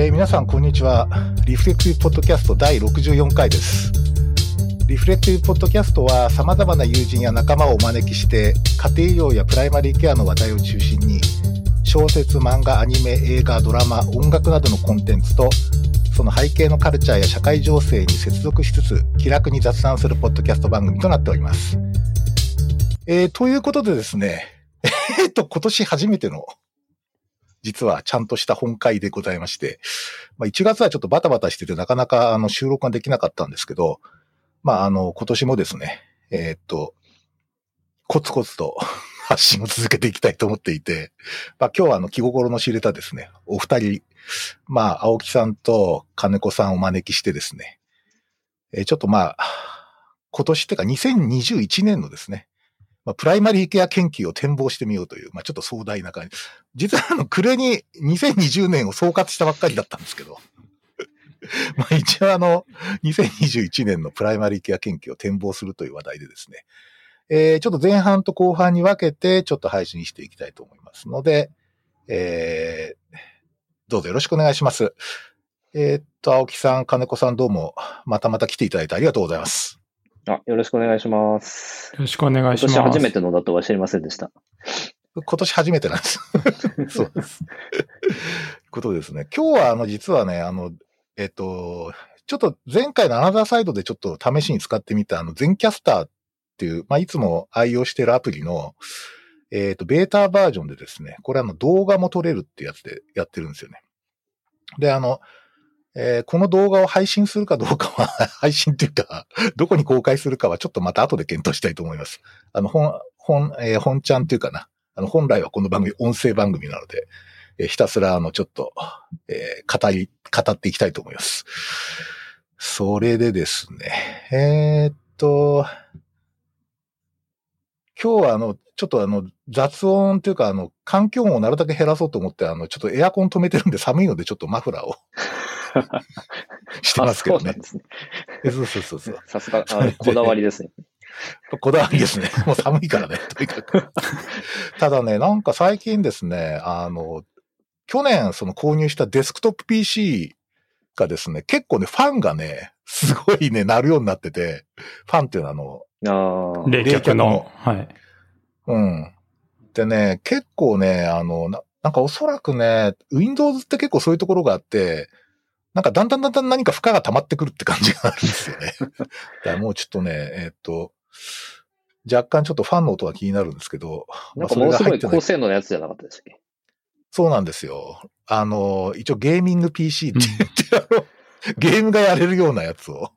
えー、皆さん、こんにちは。リフレクティブポッドキャスト第64回です。リフレクティブポッドキャストは、様々な友人や仲間をお招きして、家庭医療やプライマリーケアの話題を中心に、小説、漫画、アニメ、映画、ドラマ、音楽などのコンテンツと、その背景のカルチャーや社会情勢に接続しつつ、気楽に雑談するポッドキャスト番組となっております。えー、ということでですね、えっと、今年初めての実はちゃんとした本会でございまして、まあ、1月はちょっとバタバタしててなかなかあの収録ができなかったんですけど、まあ、あの、今年もですね、えー、っと、コツコツと 発信を続けていきたいと思っていて、まあ、今日はあの気心の知れたですね、お二人、まあ、青木さんと金子さんをお招きしてですね、えー、ちょっとまあ、今年ってか2021年のですね、まあ、プライマリーケア研究を展望してみようという、まあ、ちょっと壮大な感じ。実はあの、暮れに2020年を総括したばっかりだったんですけど、まあ一応あの、2021年のプライマリーケア研究を展望するという話題でですね、えー、ちょっと前半と後半に分けて、ちょっと配信していきたいと思いますので、えー、どうぞよろしくお願いします。えー、っと、青木さん、金子さんどうも、またまた来ていただいてありがとうございます。あ、よろしくお願いします。よろしくお願いします。今年初めてのだとは知りませんでした。今年初めてなんです。そうです。ことですね。今日は、あの、実はね、あの、えっと、ちょっと前回のアナザーサイドでちょっと試しに使ってみた、あの、全キャスターっていう、まあ、いつも愛用してるアプリの、えっ、と、ベータバージョンでですね、これあの、動画も撮れるってやつでやってるんですよね。で、あの、えー、この動画を配信するかどうかは 配信っていうか、どこに公開するかはちょっとまた後で検討したいと思います。あの、本、本、えー、本ちゃんっていうかな。あの、本来はこの番組、音声番組なので、えー、ひたすら、あの、ちょっと、えー、語り、語っていきたいと思います。それでですね、えー、っと、今日はあの、ちょっとあの、雑音っていうかあの、環境音をなるだけ減らそうと思って、あの、ちょっとエアコン止めてるんで寒いのでちょっとマフラーを してますけどね。そうそうそうそう。さすが、こだわりですね。こだわりですね。もう寒いからね、とにかく。ただね、なんか最近ですね、あの、去年その購入したデスクトップ PC がですね、結構ね、ファンがね、すごいね、なるようになってて、ファンっていうのはあの、冷却の。はい。うん。でね、結構ね、あの、ななんかおそらくね、Windows って結構そういうところがあって、なんかだんだんだんだん何か負荷が溜まってくるって感じがあるんですよね。だもうちょっとね、えー、っと、若干ちょっとファンの音が気になるんですけど。なんかものすごい高性能のやつじゃなかったでしたっけ？そうなんですよ。あの、一応ゲーミング PC って言って、あの、ゲームがやれるようなやつを。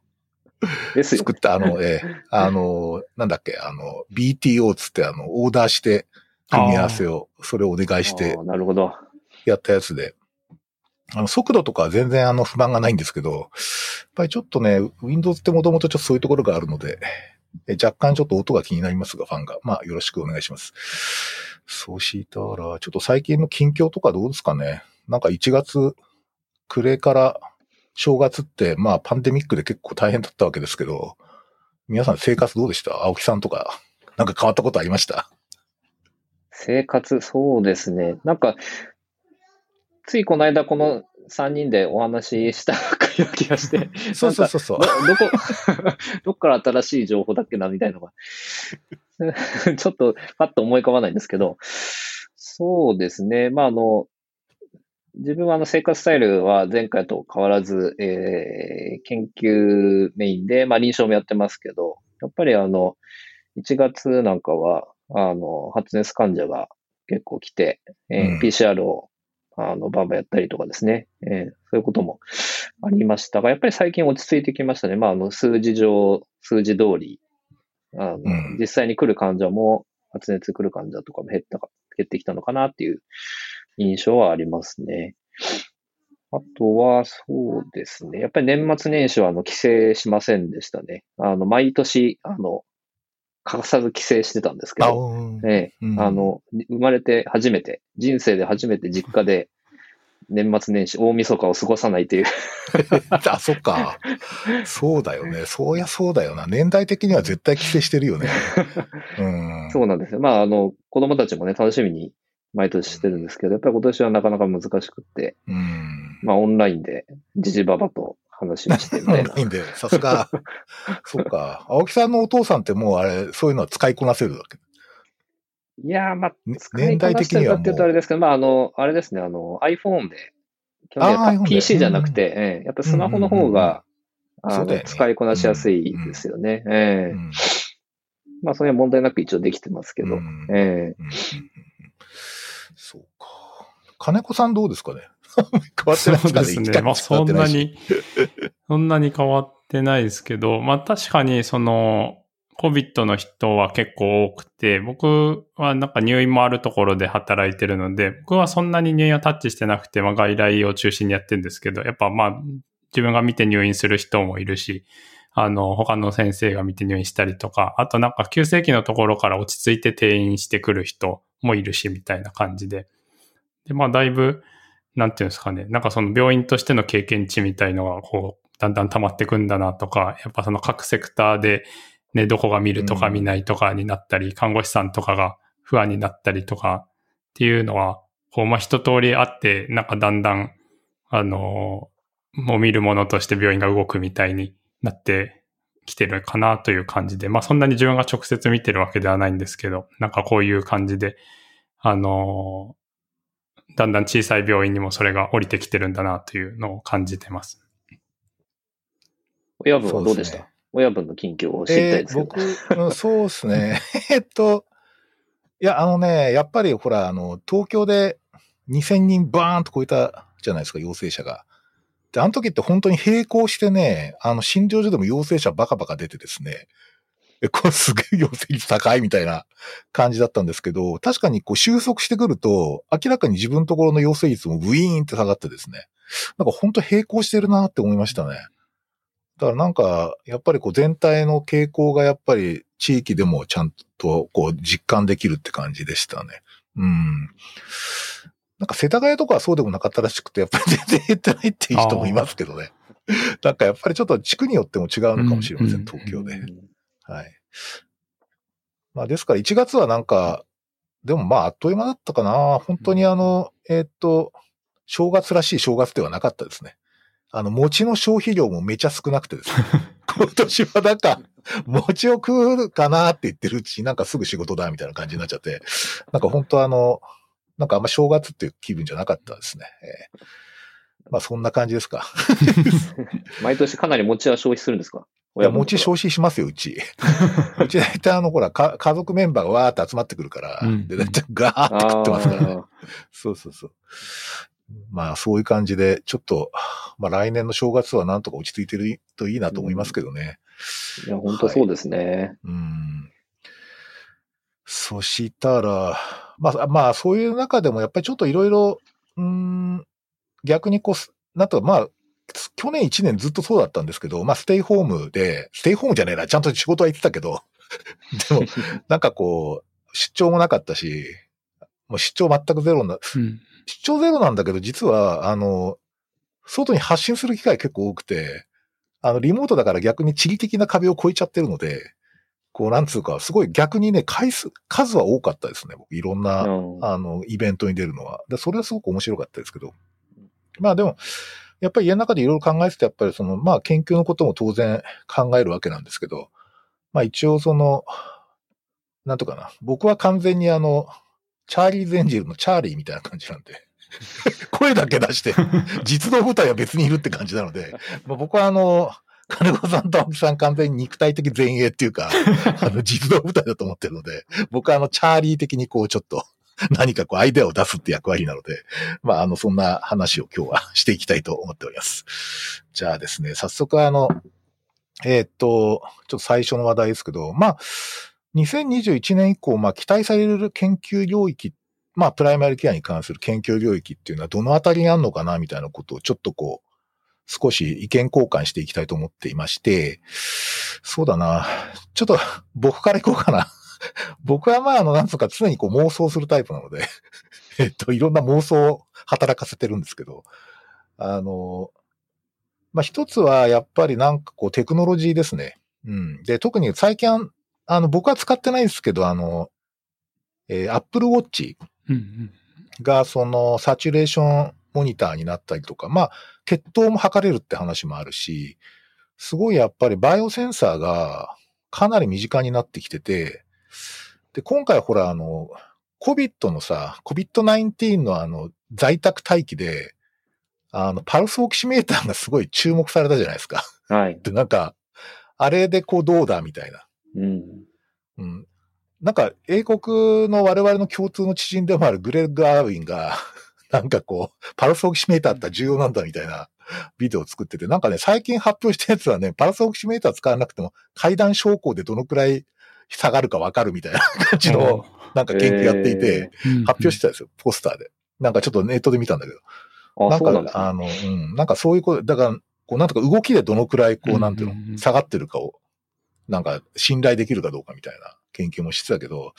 です作った、あの、えー、あの、なんだっけ、あの、BTO つってあの、オーダーして、組み合わせを、それをお願いして、なるほど。やったやつで。あの、速度とか全然あの不満がないんですけど、やっぱりちょっとね、Windows ってもともとちょっとそういうところがあるので、若干ちょっと音が気になりますが、ファンが。まあ、よろしくお願いします。そうしたら、ちょっと最近の近況とかどうですかね。なんか1月、暮れから正月って、まあ、パンデミックで結構大変だったわけですけど、皆さん生活どうでした？青木さんとか、なんか変わったことありました？生活、そうですね。なんか、ついこの間この3人でお話ししたような気がして、そうそうそうそう。ど、どこ、どっから新しい情報だっけなみたいなのが、ちょっとパッと思い浮かばないんですけど、そうですね。まあ、あの、自分はあの生活スタイルは前回と変わらず、えー、研究メインで、まあ臨床もやってますけど、やっぱりあの、1月なんかは、あの、発熱患者が結構来て、えー、うん、PCR をあの、バンバンやったりとかですね、えー、そういうこともありましたが、やっぱり最近落ち着いてきましたね。まあ、あの、数字上、数字通り、あの、うん、実際に来る患者も、発熱来る患者とかも減ったか、減ってきたのかなっていう印象はありますね。あとは、そうですね。やっぱり年末年始は、あの、帰省しませんでしたね。あの、毎年、あの、欠かさず帰省してたんですけど、ええ、うん、あの、生まれて初めて、人生で初めて実家で年末年始、大晦日を過ごさないという あ、そっか。そうだよね。そうやそうだよな。年代的には絶対帰省してるよね。うん、そうなんですよ。まあ、あの、子供たちもね、楽しみに毎年してるんですけど、やっぱり今年はなかなか難しくって。うんまあオンラインで、じじばばと話をしてみたいな。オンラインで、さすが。そうか。青木さんのお父さんってもうあれ、そういうのは使いこなせるわけ？いやー、まあ、ね使いこなしてるかっていうとあれですけど、まあ、あの、あれですね、あの、iPhone で、基本的 PC じゃなくて、ええやっぱスマホの方が、あのそうだよね使いこなしやすいですよね。ええうんまあ、それは問題なく一応できてますけど、うんええうんうんうんそうか。金子さんどうですかね？変わってないですかねそうですね。まあそんな。に、そんなに変わってないですけど、まあ確かにその、COVID の人は結構多くて、僕はなんか入院もあるところで働いてるので、僕はそんなに入院はタッチしてなくて、まあ外来を中心にやってるんですけど、やっぱまあ自分が見て入院する人もいるし、あの、他の先生が見て入院したりとか、あとなんか急性期のところから落ち着いて転院してくる人もいるし、みたいな感じで。で、まあだいぶ、なんていうんですかね、なんかその病院としての経験値みたいのが、こう、だんだん溜まってくんだなとか、やっぱその各セクターで、ね、どこが見るとか見ないとかになったり、看護師さんとかが不安になったりとかっていうのは、こう、まあ一通りあって、なんかだんだん、あのもう見るものとして病院が動くみたいになってきてるかなという感じで、まあそんなに自分が直接見てるわけではないんですけど、なんかこういう感じで、あのだんだん小さい病院にもそれが降りてきてるんだなというのを感じてます。親分はどうでした？ね親分の近況を知りたいえーですけど。僕、うんそうですね。えっと、いや、あのね、やっぱりほら、あの、東京で2000人バーンと超えたじゃないですか、陽性者が。で、あの時って本当に並行してね、あの、診療所でも陽性者バカバカ出てですね、え、これすげえ陽性率高いみたいな感じだったんですけど、確かにこう収束してくると、明らかに自分のところの陽性率もブイーンって下がってですね、なんか本当並行してるなって思いましたね。だからなんか、やっぱりこう全体の傾向がやっぱり地域でもちゃんとこう実感できるって感じでしたね。うん。なんか世田谷とかはそうでもなかったらしくて、やっぱり全然減ってないっていう人もいますけどね。なんかやっぱりちょっと地区によっても違うのかもしれません、うん東京で。うんはい。まあですから1月はなんか、でもまああっという間だったかな。本当にあの、えーっと、正月らしい正月ではなかったですね。あの、餅の消費量もめちゃ少なくてですね。今年はなんか、餅を食うかなって言ってるうちになんかすぐ仕事だみたいな感じになっちゃって、なんか本当あの、なんかあんま正月っていう気分じゃなかったですね。えーまあそんな感じですか。毎年かなり餅は消費するんですか？いや、餅消費しますよ、うち。うち大体あの、ほら、か家族メンバーがわーって集まってくるから、うんで、大体ガーって食ってますからね。あそうそうそう。まあ、そういう感じで、ちょっと、まあ来年の正月はなんとか落ち着いてるといいなと思いますけどね。ーいや、本当そうですね。うん。そしたら、まあ、まあ、そういう中でもやっぱりちょっといろいろ、うん、逆にこう、なんとか、まあ、去年1年ずっとそうだったんですけど、まあ、ステイホームで、ステイホームじゃねえな、ちゃんと仕事は行ってたけど、でも、なんかこう、出張もなかったし、もう出張全くゼロな、うん。出張ゼロなんだけど、実は、あの、外に発信する機会結構多くて、あの、リモートだから逆に地理的な壁を越えちゃってるので、こう、なんつうか、すごい逆にね、回数、数は多かったですね、僕。いろんな、うんあの、イベントに出るのは。で、それはすごく面白かったですけど。まあでも、やっぱり家の中でいろいろ考えてて、やっぱりその、まあ研究のことも当然考えるわけなんですけど、まあ一応その、なんとかな。僕は完全にあの、チャーリー・ゼンジルのチャーリーみたいな感じなんで、声だけ出して、実動部隊は別にいるって感じなので、まあ、僕はあの、金子さんと青木さん完全に肉体的前衛っていうか、あの、実動部隊だと思ってるので、僕はあの、チャーリー的にこう、ちょっと、何かこう、アイデアを出すって役割なので、まあ、あの、そんな話を今日はしていきたいと思っております。じゃあですね、早速あの、えーっと、ちょっと最初の話題ですけど、まあ、2021年以降、まあ、期待される研究領域、まあ、プライマリケアに関する研究領域っていうのはどのあたりにあるのかな、みたいなことをちょっとこう、少し意見交換していきたいと思っていまして、そうだな。ちょっと僕からいこうかな。僕はまあ、あの、なんつうか常にこう妄想するタイプなので、えっと、いろんな妄想を働かせてるんですけど、あの、まあ、一つはやっぱりなんかこうテクノロジーですね。うん。で、特に最近、あの、僕は使ってないですけど、あの、えー、Apple Watch。がそのサチュレーションモニターになったりとか、まあ、血糖も測れるって話もあるし、すごいやっぱりバイオセンサーがかなり身近になってきてて、で、今回ほら、あの、COVID のさ、COVID-19 のあの、在宅待機で、あの、パルスオキシメーターがすごい注目されたじゃないですか。はい。で、なんか、あれでこうどうだみたいな。うん。うん。なんか、英国の我々の共通の知人でもあるグレッグ・アーウィンが、なんかこう、パルスオキシメーターって重要なんだみたいなビデオを作ってて、なんかね、最近発表したやつはね、パルスオキシメーター使わなくても、階段昇降でどのくらい下がるかわかるみたいな 感じの、なんか研究やっていて、発表してたんですよ、ポスターで。なんかちょっとネットで見たんだけど。あ、なんか。あの、うん、なんかそういうこと、だから、こう、なんとか動きでどのくらい、こう、なんていうの、下がってるかを、なんか、信頼できるかどうかみたいな研究もしてたけど、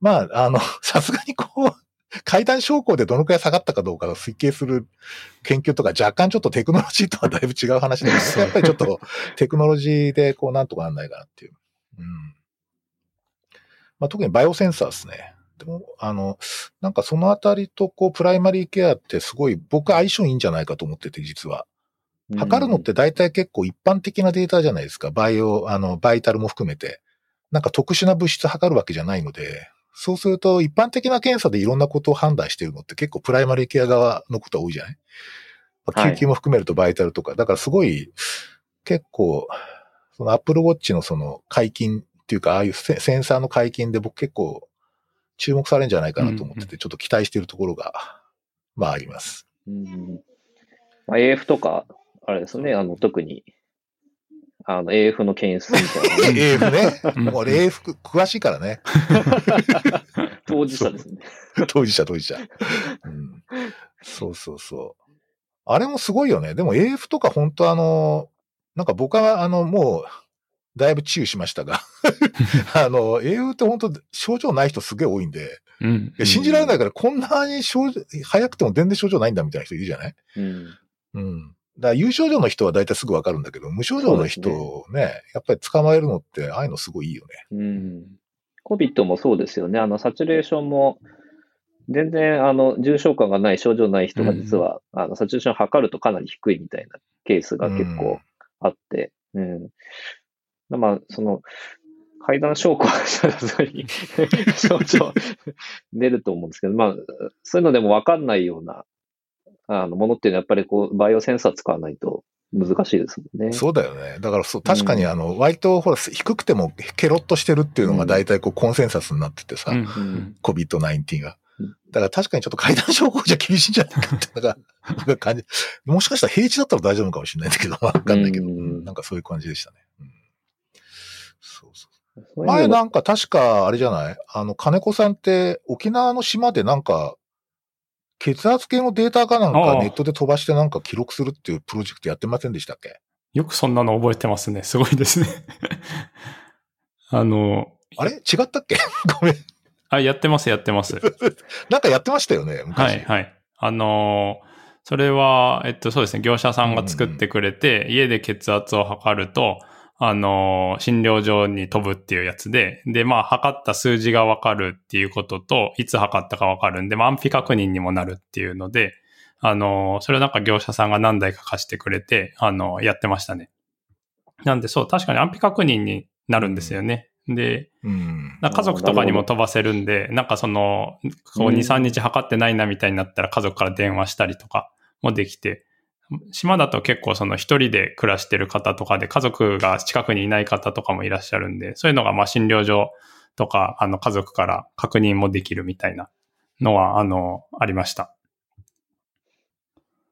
まあ、あの、さすがにこう、階段昇降でどのくらい下がったかどうかを推計する研究とか若干ちょっとテクノロジーとはだいぶ違う話だけど、やっぱりちょっとテクノロジーでこうなんとかなんないかなっていう。うん。まあ特にバイオセンサーですね。でも、あの、なんかそのあたりとこうプライマリーケアってすごい僕は相性いいんじゃないかと思ってて実は。測るのって大体結構一般的なデータじゃないですか。バイオ、あの、バイタルも含めて。なんか特殊な物質測るわけじゃないので、そうすると一般的な検査でいろんなことを判断してるのって結構プライマリーケア側のことは多いじゃない、救急も含めるとバイタルとか。だからすごい、結構、その Apple Watch のその解禁っていうか、ああいうセセンサーの解禁で僕結構注目されるんじゃないかなと思ってて、ちょっと期待しているところが、まああります。うんまあ、AF とか、あれですね、あの、特に、あの、AF の検出みたいなね、AF ね。俺 AF 詳しいからね。当事者ですね。当事者、当事者。うん、そうそうそう。あれもすごいよね。でも AF とか本当あの、なんか僕はあの、もう、だいぶ治癒しましたが、あの、AF って本当症状ない人すげえ多いんで、うん信じられないからこんなに症状、早くても全然症状ないんだみたいな人いるじゃない？うん。うん。だから有症状の人は大体すぐわかるんだけど、無症状の人をね、やっぱり捕まえるのって、ああいうのすごいいいよね。うん。COVID もそうですよね。あの、サチュレーションも、全然、あの、重症化がない、症状ない人が実は、あの、サチュレーション測るとかなり低いみたいなケースが結構あって、うん。まあ、その、階段昇降したらに症状出ると思うんですけど、まあ、そういうのでもわかんないような、あの、ものっていうのはやっぱりこう、バイオセンサー使わないと難しいですもんね。そうだよね。だからそう、確かにあの、割とほら、低くてもケロッとしてるっていうのが大体こう、コンセンサスになっててさ、うんうん、COVID-19 がうん。だから確かにちょっと階段昇降じゃ厳しいんじゃないかって、なんか、なんか感じ。もしかしたら平地だったら大丈夫かもしれないんだけど、わかんないけど、うんうんなんかそういう感じでしたね。うんそうそうそういうのが前なんか確か、あれじゃない？あの、金子さんって沖縄の島でなんか、血圧計のデータかなんかネットで飛ばしてなんか記録するっていうプロジェクトやってませんでしたっけ？よくそんなの覚えてますね。すごいですね。あの、あれ？違ったっけ？ごめん。あ、やってます、やってます。なんかやってましたよね、は昔。い、はい。あのーそれは、えっと、そうですね、業者さんが作ってくれて、家で血圧を測ると、あのー診療所に飛ぶっていうやつで、で、まあ、測った数字がわかるっていうことと、いつ測ったかわかるんで、まあ、安否確認にもなるっていうので、あのーそれをなんか業者さんが何台か貸してくれて、あのーやってましたね。なんで、そう、確かに安否確認になるんですよね。で、うん。なんか家族とかにも飛ばせるんで、なんかその、こううん2、3日測ってないなみたいになったら家族から電話したりとかもできて、島だと結構その一人で暮らしてる方とかで家族が近くにいない方とかもいらっしゃるんで、そういうのがまあ診療所とかあの家族から確認もできるみたいなのはあの、ありました。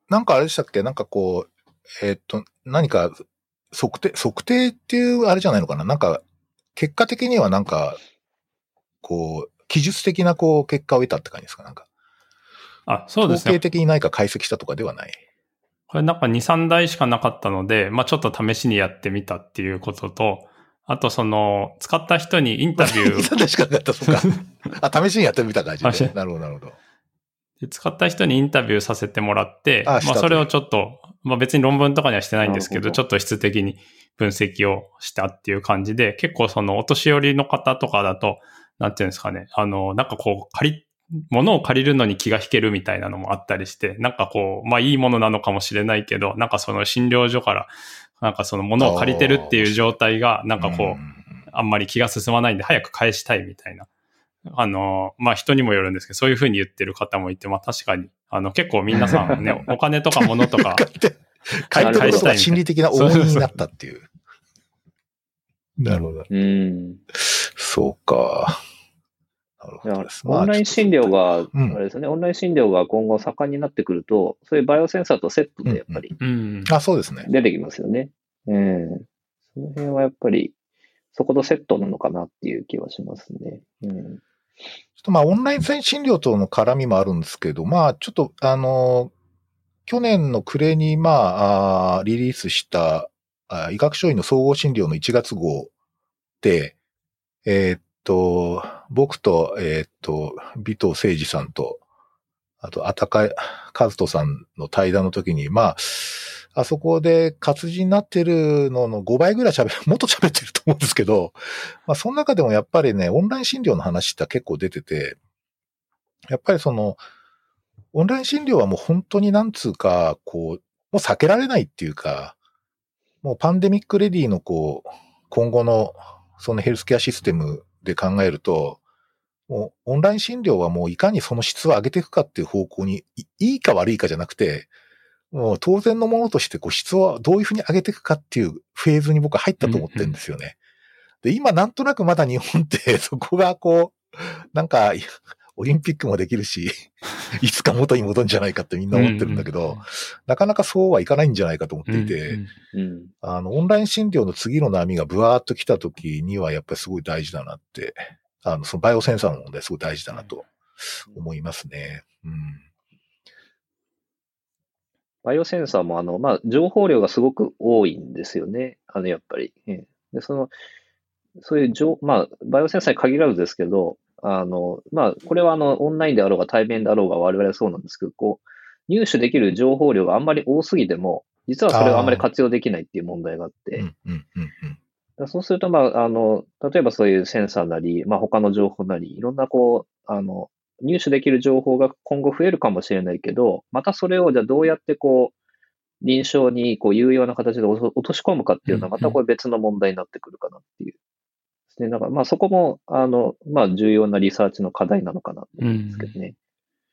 なんかあれでしたっけ？なんかこう、えーっと、何か測定、測定っていうあれじゃないのかな？なんか、結果的にはなんか、こう、記述的なこう、結果を得たって感じですか？なんか。あ、そうですね統計。的に何か解析したとかではない。これなんか2、3台しかなかったので、まあちょっと試しにやってみたっていうことと、あとその、使った人にインタビュー、確かなかった、そうか。あ、試しにやってみた感じあしで。なるほど、なるほど。で使った人にインタビューさせてもらって、まああしたとそれをちょっと、まあ別に論文とかにはしてないんですけどちょっと質的に分析をしたっていう感じで、結構そのお年寄りの方とかだと、なんていうんですかね、あの、なんかこう、カリッ、物を借りるのに気が引けるみたいなのもあったりして、なんかこう、まあいいものなのかもしれないけど、なんかその診療所から、なんかその物を借りてるっていう状態が、なんかこう、んあんまり気が進まないんで早く返したいみたいな。あの、まあ人にもよるんですけど、そういうふうに言ってる方もいて、まあ確かに、あの結構皆さんね、お金とか物とか、書いてることが心理的な重荷になったっていう。なるほど。うん。そうか。オンライン診療が、うんあれですよね、オンライン診療が今後盛んになってくると、そういうバイオセンサーとセットでやっぱりうん。あ、そうですね。出てきますよね。うん。その辺はやっぱり、そことセットなのかなっていう気はしますね。うん。ちょっとまあ、オンライン診療との絡みもあるんですけど、まあ、ちょっと、あの、去年の暮れに、まあ、リリースした、あ医学書院の総合診療の1月号で、えーっと、僕と、えーっと、尾藤誠二さんと、あと、あたか和人さんの対談の時に、まあ、あそこで活字になってるのの5倍ぐらい喋る、もっと喋ってると思うんですけど、まあ、その中でもやっぱりね、オンライン診療の話って結構出てて、やっぱりその、オンライン診療はもう本当になんつうか、こう、もう避けられないっていうか、もうパンデミックレディのこう、今後のそのヘルスケアシステムで考えると、もうオンライン診療はもういかにその質を上げていくかっていう方向に、いいいか悪いかじゃなくて、もう当然のものとしてこう質をどういうふうに上げていくかっていうフェーズに僕は入ったと思ってるんですよね。で、今なんとなくまだ日本って そこがこう、なんか、オリンピックもできるし、いつか元に戻るんじゃないかってみんな思ってるんだけど、なかなかそうはいかないんじゃないかと思っていて、うんうん。あの、オンライン診療の次の波がブワーっと来た時にはやっぱりすごい大事だなって、あの、そのバイオセンサーの問題すごい大事だなと思いますね。うん。バイオセンサーも、あの、まあ、情報量がすごく多いんですよね。あの、やっぱり。ええで、その、そういう情、まあ、バイオセンサーに限らずですけど、あの、まあ、これはあの、オンラインであろうが対面であろうが我々はそうなんですけど、こう、入手できる情報量があんまり多すぎても、実はそれをあんまり活用できないっていう問題があって、そうすると、まあ、あの、例えばそういうセンサーなり、まあ、他の情報なり、いろんなこう、あの、入手できる情報が今後増えるかもしれないけど、またそれをじゃあどうやってこう、臨床にこう有用な形で落とし込むかっていうのは、またこれ別の問題になってくるかなっていう。ですね。だから、まあそこも、あの、まあ重要なリサーチの課題なのかなと思うんですけどね。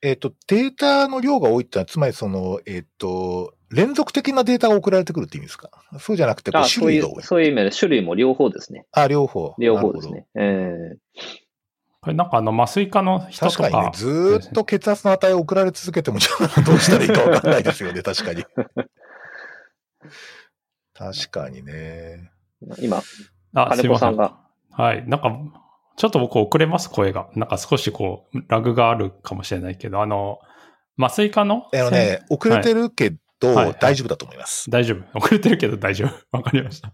えっ、と、データの量が多いってのは、つまりその、えっ、と、連続的なデータが送られてくるって意味ですか？そうじゃなくて、こうあそういう、種類が多い。そういう意味で種類も両方ですね。あ、両方。両方ですね。えこれなんかあの麻酔科の。人とか。確かにね、ずーっと血圧の値を送られ続けても、じゃあどうしたらいいかわかんないですよね、確かに。確かにね。え今、あ。金子さんが。はい。なんか、ちょっと僕遅れます、声が。なんか少しこう、ラグがあるかもしれないけど、あの、麻酔科のあのね、遅れてるけど、はいはい大丈夫だと思います。大丈夫。遅れてるけど大丈夫。わかりました。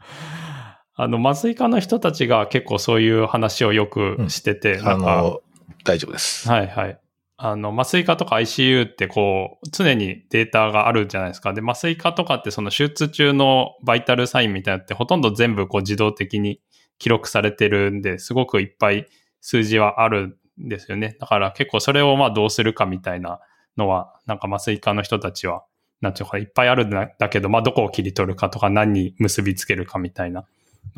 あの、麻酔科の人たちが結構そういう話をよくしてて、あなんか、の、大丈夫です。はいはい。あの、麻酔科とか ICU ってこう、常にデータがあるじゃないですか。で、麻酔科とかってその手術中のバイタルサインみたいなのってほとんど全部こう自動的に記録されてるんで、すごくいっぱい数字はあるんですよね。だから結構それをまあどうするかみたいなのは、なんか麻酔科の人たちは、なんていうか、いっぱいあるんだけど、まあどこを切り取るかとか何に結びつけるかみたいな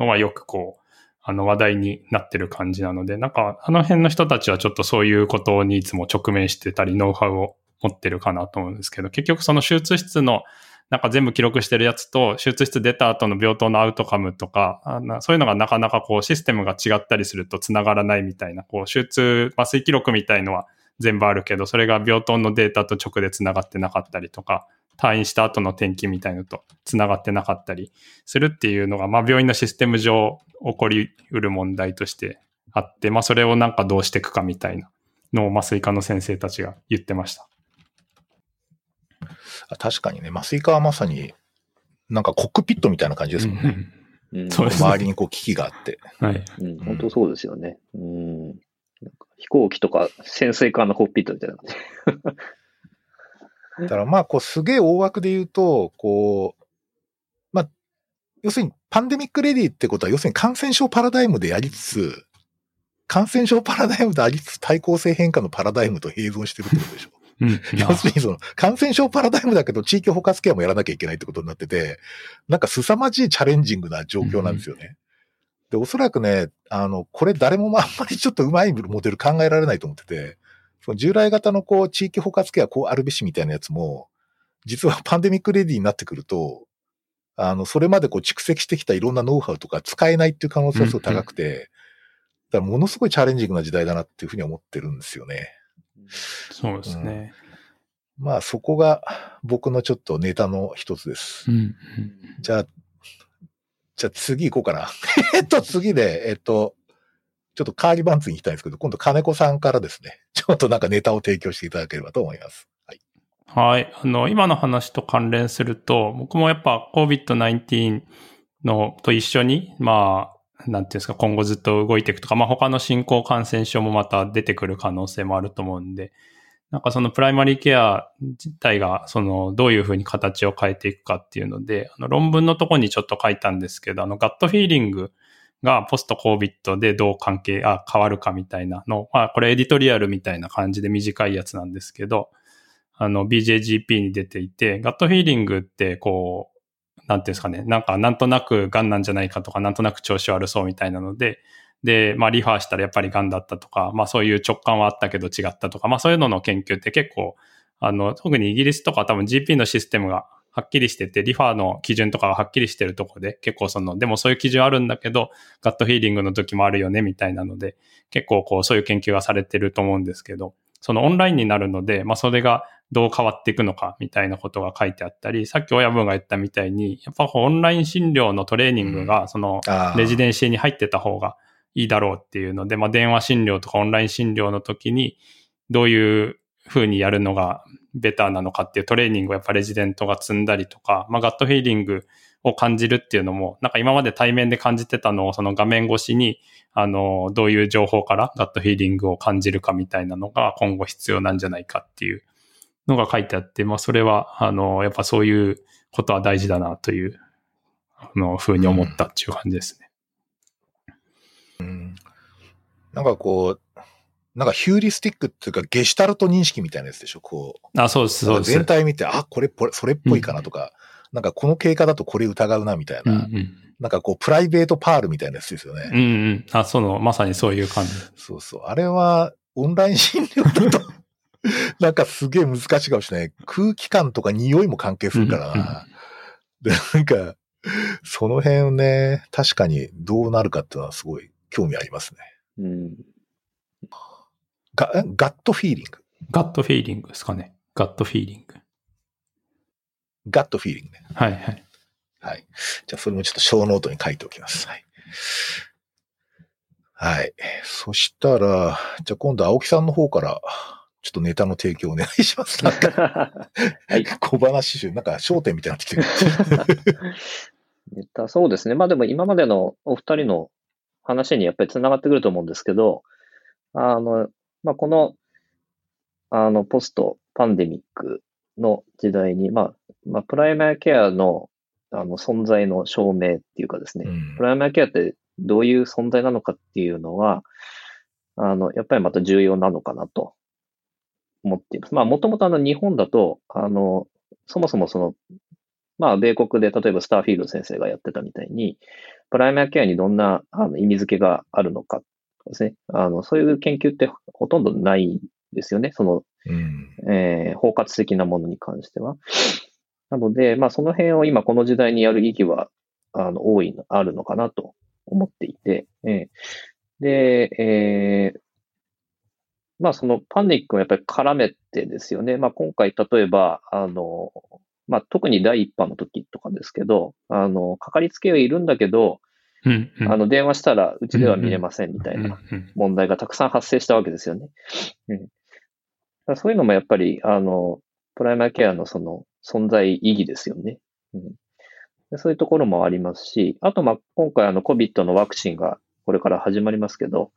のはよくこう、あの話題になってる感じなので、なんかあの辺の人たちはちょっとそういうことにいつも直面してたり、ノウハウを持ってるかなと思うんですけど、結局その手術室のなんか全部記録してるやつと、手術室出た後の病棟のアウトカムとか、あなそういうのがなかなかこうシステムが違ったりすると繋がらないみたいな、こう手術麻酔記録みたいのは全部あるけど、それが病棟のデータと直で繋がってなかったりとか、退院した後の転勤みたいのと繋がってなかったりするっていうのが、まあ病院のシステム上起こりうる問題としてあって、まあそれをなんかどうしていくかみたいなのを麻酔科の先生たちが言ってました。あ確かにね、麻酔科はまさに、なんかコックピットみたいな感じですもんね。うん周りにこう機器があって。はい。うん、本当そうですよね。うん。なんか飛行機とか潜水艦のコックピットみたいな感じ。だからまあ、こう、すげえ大枠で言うと、こう、まあ、要するに、パンデミックレディってことは、要するに感染症パラダイムでやりつつ、感染症パラダイムでありつつ対抗性変化のパラダイムと併存してるってことでしょ。うん。要するにその感染症パラダイムだけど地域包括ケアもやらなきゃいけないってことになってて、なんか凄まじいチャレンジングな状況なんですよね。で、おそらくね、あの、これ誰もあんまりちょっとうまいモデル考えられないと思ってて、その従来型のこう地域包括ケアこうあるべしみたいなやつも、実は パンデミックレディになってくると、あの、それまでこう蓄積してきたいろんなノウハウとか使えないっていう可能性がすごい高くて、だからものすごいチャレンジングな時代だなっていうふうに思ってるんですよね。そうですね。まあそこが僕のちょっとネタの一つです。うん。じゃあ、じゃあ次行こうかな。えっと次で、えっと、ちょっとカーリバンツに行きたいんですけど、今度金子さんからですね、ちょっとなんかネタを提供していただければと思います。はい。はい。あの、今の話と関連すると、僕もやっぱ COVID-19 のと一緒に、まあ、なんていうんですか、今後ずっと動いていくとか、まあ他の新興感染症もまた出てくる可能性もあると思うんで、なんかそのプライマリーケア自体が、そのどういうふうに形を変えていくかっていうので、あの論文のとこにちょっと書いたんですけど、あのガットフィーリングがポスト COVID でどう関係、あ、変わるかみたいなの、まあこれエディトリアルみたいな感じで短いやつなんですけど、あの BJGP に出ていて、ガットフィーリングってこう、なんていうんですかね、なんかなんとなく癌なんじゃないかとか、なんとなく調子悪そうみたいなので、で、まあリファーしたらやっぱり癌だったとか、まあそういう直感はあったけど違ったとか、まあそういうのの研究って結構、あの、特にイギリスとか多分 GP のシステムがはっきりしてて、リファーの基準とかがはっきりしてるところで、結構その、でもそういう基準あるんだけど、ガットフィーリングの時もあるよね、みたいなので、結構こうそういう研究がされてると思うんですけど、そのオンラインになるので、まあそれがどう変わっていくのかみたいなことが書いてあったり、さっき親分が言ったみたいに、やっぱオンライン診療のトレーニングが、そのレジデンシーに入ってた方がいいだろうっていうので、まあ電話診療とかオンライン診療の時に、どういう風にやるのがベターなのかっていうトレーニングをやっぱレジデントが積んだりとか、まあガットフィーリングを感じるっていうのも、なんか今まで対面で感じてたのをその画面越しに、あの、どういう情報からガットフィーリングを感じるかみたいなのが今後必要なんじゃないかっていうのが書いてあって、まあそれは、あの、やっぱそういうことは大事だなという、あの、ふうに思ったっていう感じですね。うんなんかこう、なんかヒューリスティックっていうかゲシュタルト認識みたいなやつでしょ、こう。あ、そうです、そうです。全体見て、あ、これ、これ、それっぽいかなとか、なんかこの経過だとこれ疑うなみたいな、うんうん。なんかこう、プライベートパールみたいなやつですよね。うんうん。あ、その、まさにそういう感じ。そうそう。あれは、オンライン診療だと、なんかすげえ難しいかもしれない。空気感とか匂いも関係するからな。で、なんか、その辺ね、確かにどうなるかっていうのはすごい興味ありますね。うん。ガ gut feeling。gut feeling ですかね。 gut feeling。gut feeling ね。はいはい。はい。じゃあ、それもちょっと show note に書いておきます。はい。はい。そしたら、じゃあ今度青木さんの方から、ちょっとネタの提供お願いします。なんか、はい。小話集、なんか笑点みたいになってきてる。ネタ、そうですね。まあでも今までのお二人の話にやっぱり繋がってくると思うんですけど、あの、まあこの、あの、ポストパンデミックの時代に、まあ、まあ、プライマーケアの、あの、存在の証明っていうかですね、うんプライマーケアってどういう存在なのかっていうのは、あの、やっぱりまた重要なのかなと思っています。まあ、もともとあの、日本だと、あの、そもそもその、まあ、米国で例えばスターフィールド先生がやってたみたいに、プライマーケアにどんなあの意味付けがあるのかですね。あの、そういう研究ってほとんどないんですよね。その、うん。えー包括的なものに関しては。なので、まあ、その辺を今この時代にやる意義は、あの、大いの、あるのかなと思っていて、えーで、えーまあ、そのパニックをやっぱり絡めてですよね。まあ、今回、例えば、あの、まあ、特に第一波の時とかですけど、あの、かかりつけはいるんだけど、うん、うん。あの、電話したらうちでは見れませんみたいな問題がたくさん発生したわけですよね。うん、そういうのもやっぱり、あの、プライマーケアのその存在意義ですよね。うん、でそういうところもありますし、あと、まあ、今回あの COVID のワクチンがこれから始まりますけど、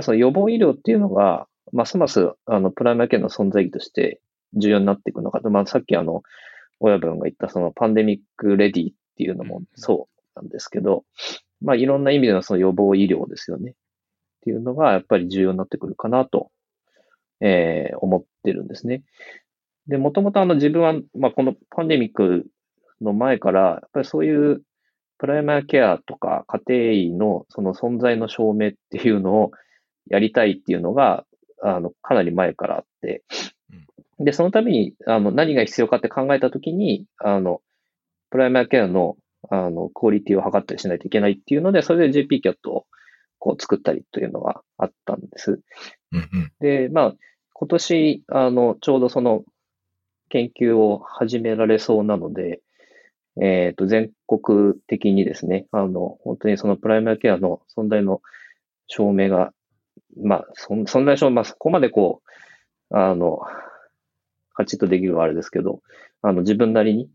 その予防医療っていうのが、ますますあのプライマーケアの存在意義として重要になっていくのかと、まあ、さっきあの、親分が言ったそのパンデミックレディっていうのもそうなんですけど、まあいろんな意味でのその予防医療ですよね。っていうのがやっぱり重要になってくるかなと、えー思ってるんですね。で、もともとあの自分は、まあ、このパンデミックの前から、やっぱりそういうプライマーケアとか家庭医のその存在の証明っていうのをやりたいっていうのが、あの、かなり前からあって、で、そのために、あの、何が必要かって考えたときに、あの、プライマーケアの、あの、クオリティを測ったりしないといけないっていうので、それで JPCAT をこう作ったりというのがあったんです。うんうん。で、まあ、今年、あの、ちょうどその研究を始められそうなので、えっ、と、全国的にですね、あの、本当にそのプライマーケアの存在の証明が、まあ、そん存在証明、まあ、そこまでこう、あの、カチッとできるはあれですけど、あの、自分なりに、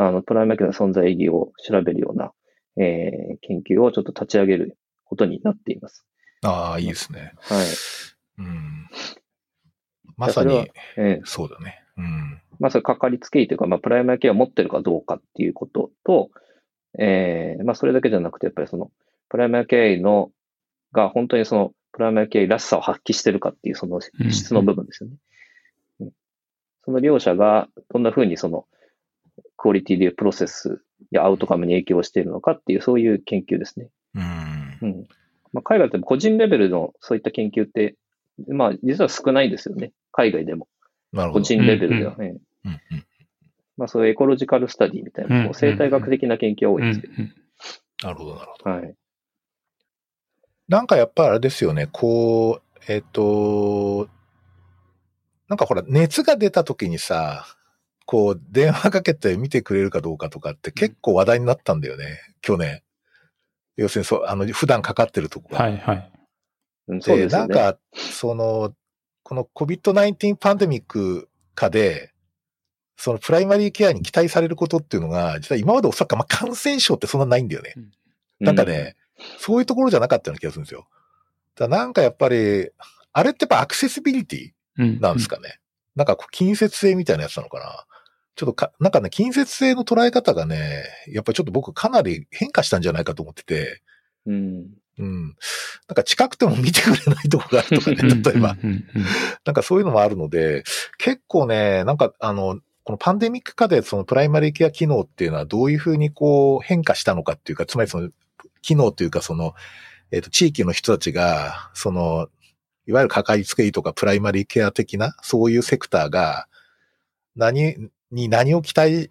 あの、プライマーケアの存在意義を調べるような、えー研究をちょっと立ち上げることになっています。ああ、いいですね。はい。うん。まさに、えーそうだね。うん。まあ、それかかりつけ医というか、まあ、プライマーケアを持ってるかどうかっていうことと、えーまあ、それだけじゃなくて、やっぱりその、プライマーケの、が本当にその、プライマーケらしさを発揮してるかっていう、そのうん質の部分ですよね。うんその両者が、どんな風にその、クオリティでいうプロセスやアウトカムに影響しているのかっていう、そういう研究ですね。うんう。ん。まあ、海外でも個人レベルのそういった研究って、まあ、実は少ないですよね。海外でも。なるほど。個人レベルではね。うんうんまあ、そういうエコロジカルスタディみたいな、うんこう生態学的な研究が多いんですけど、なるほど、なるほど。はい。なんかやっぱあれですよね、こう、えっ、と、なんかほら、熱が出た時にさ、こう、電話かけて見てくれるかどうかとかって結構話題になったんだよね、去年。要するに、そう、あの、普段かかってるとこが。はいはい。うん、そうで、ですよね。なんか、その、この COVID-19 パンデミック下で、そのプライマリーケアに期待されることっていうのが、実は今までおそらく、まあ、感染症ってそんなないんだよね。なんかね、そういうところじゃなかったような気がするんですよ。だなんかやっぱり、あれってやっぱアクセシビリティうんなんですかね。なんかこう近接性みたいなやつなのかな。ちょっとか、なんかね、近接性の捉え方がね、やっぱりちょっと僕かなり変化したんじゃないかと思ってて、うん。うん。なんか近くても見てくれないとこがあるとかね、例えば。なんかそういうのもあるので、結構ね、なんかあの、このパンデミック下でそのプライマリーケア機能っていうのはどういうふうにこう変化したのかっていうか、つまりその機能というかその、えっ、と、地域の人たちが、その、いわゆるかかりつけ医とかプライマリーケア的な、そういうセクターが、何に何を期待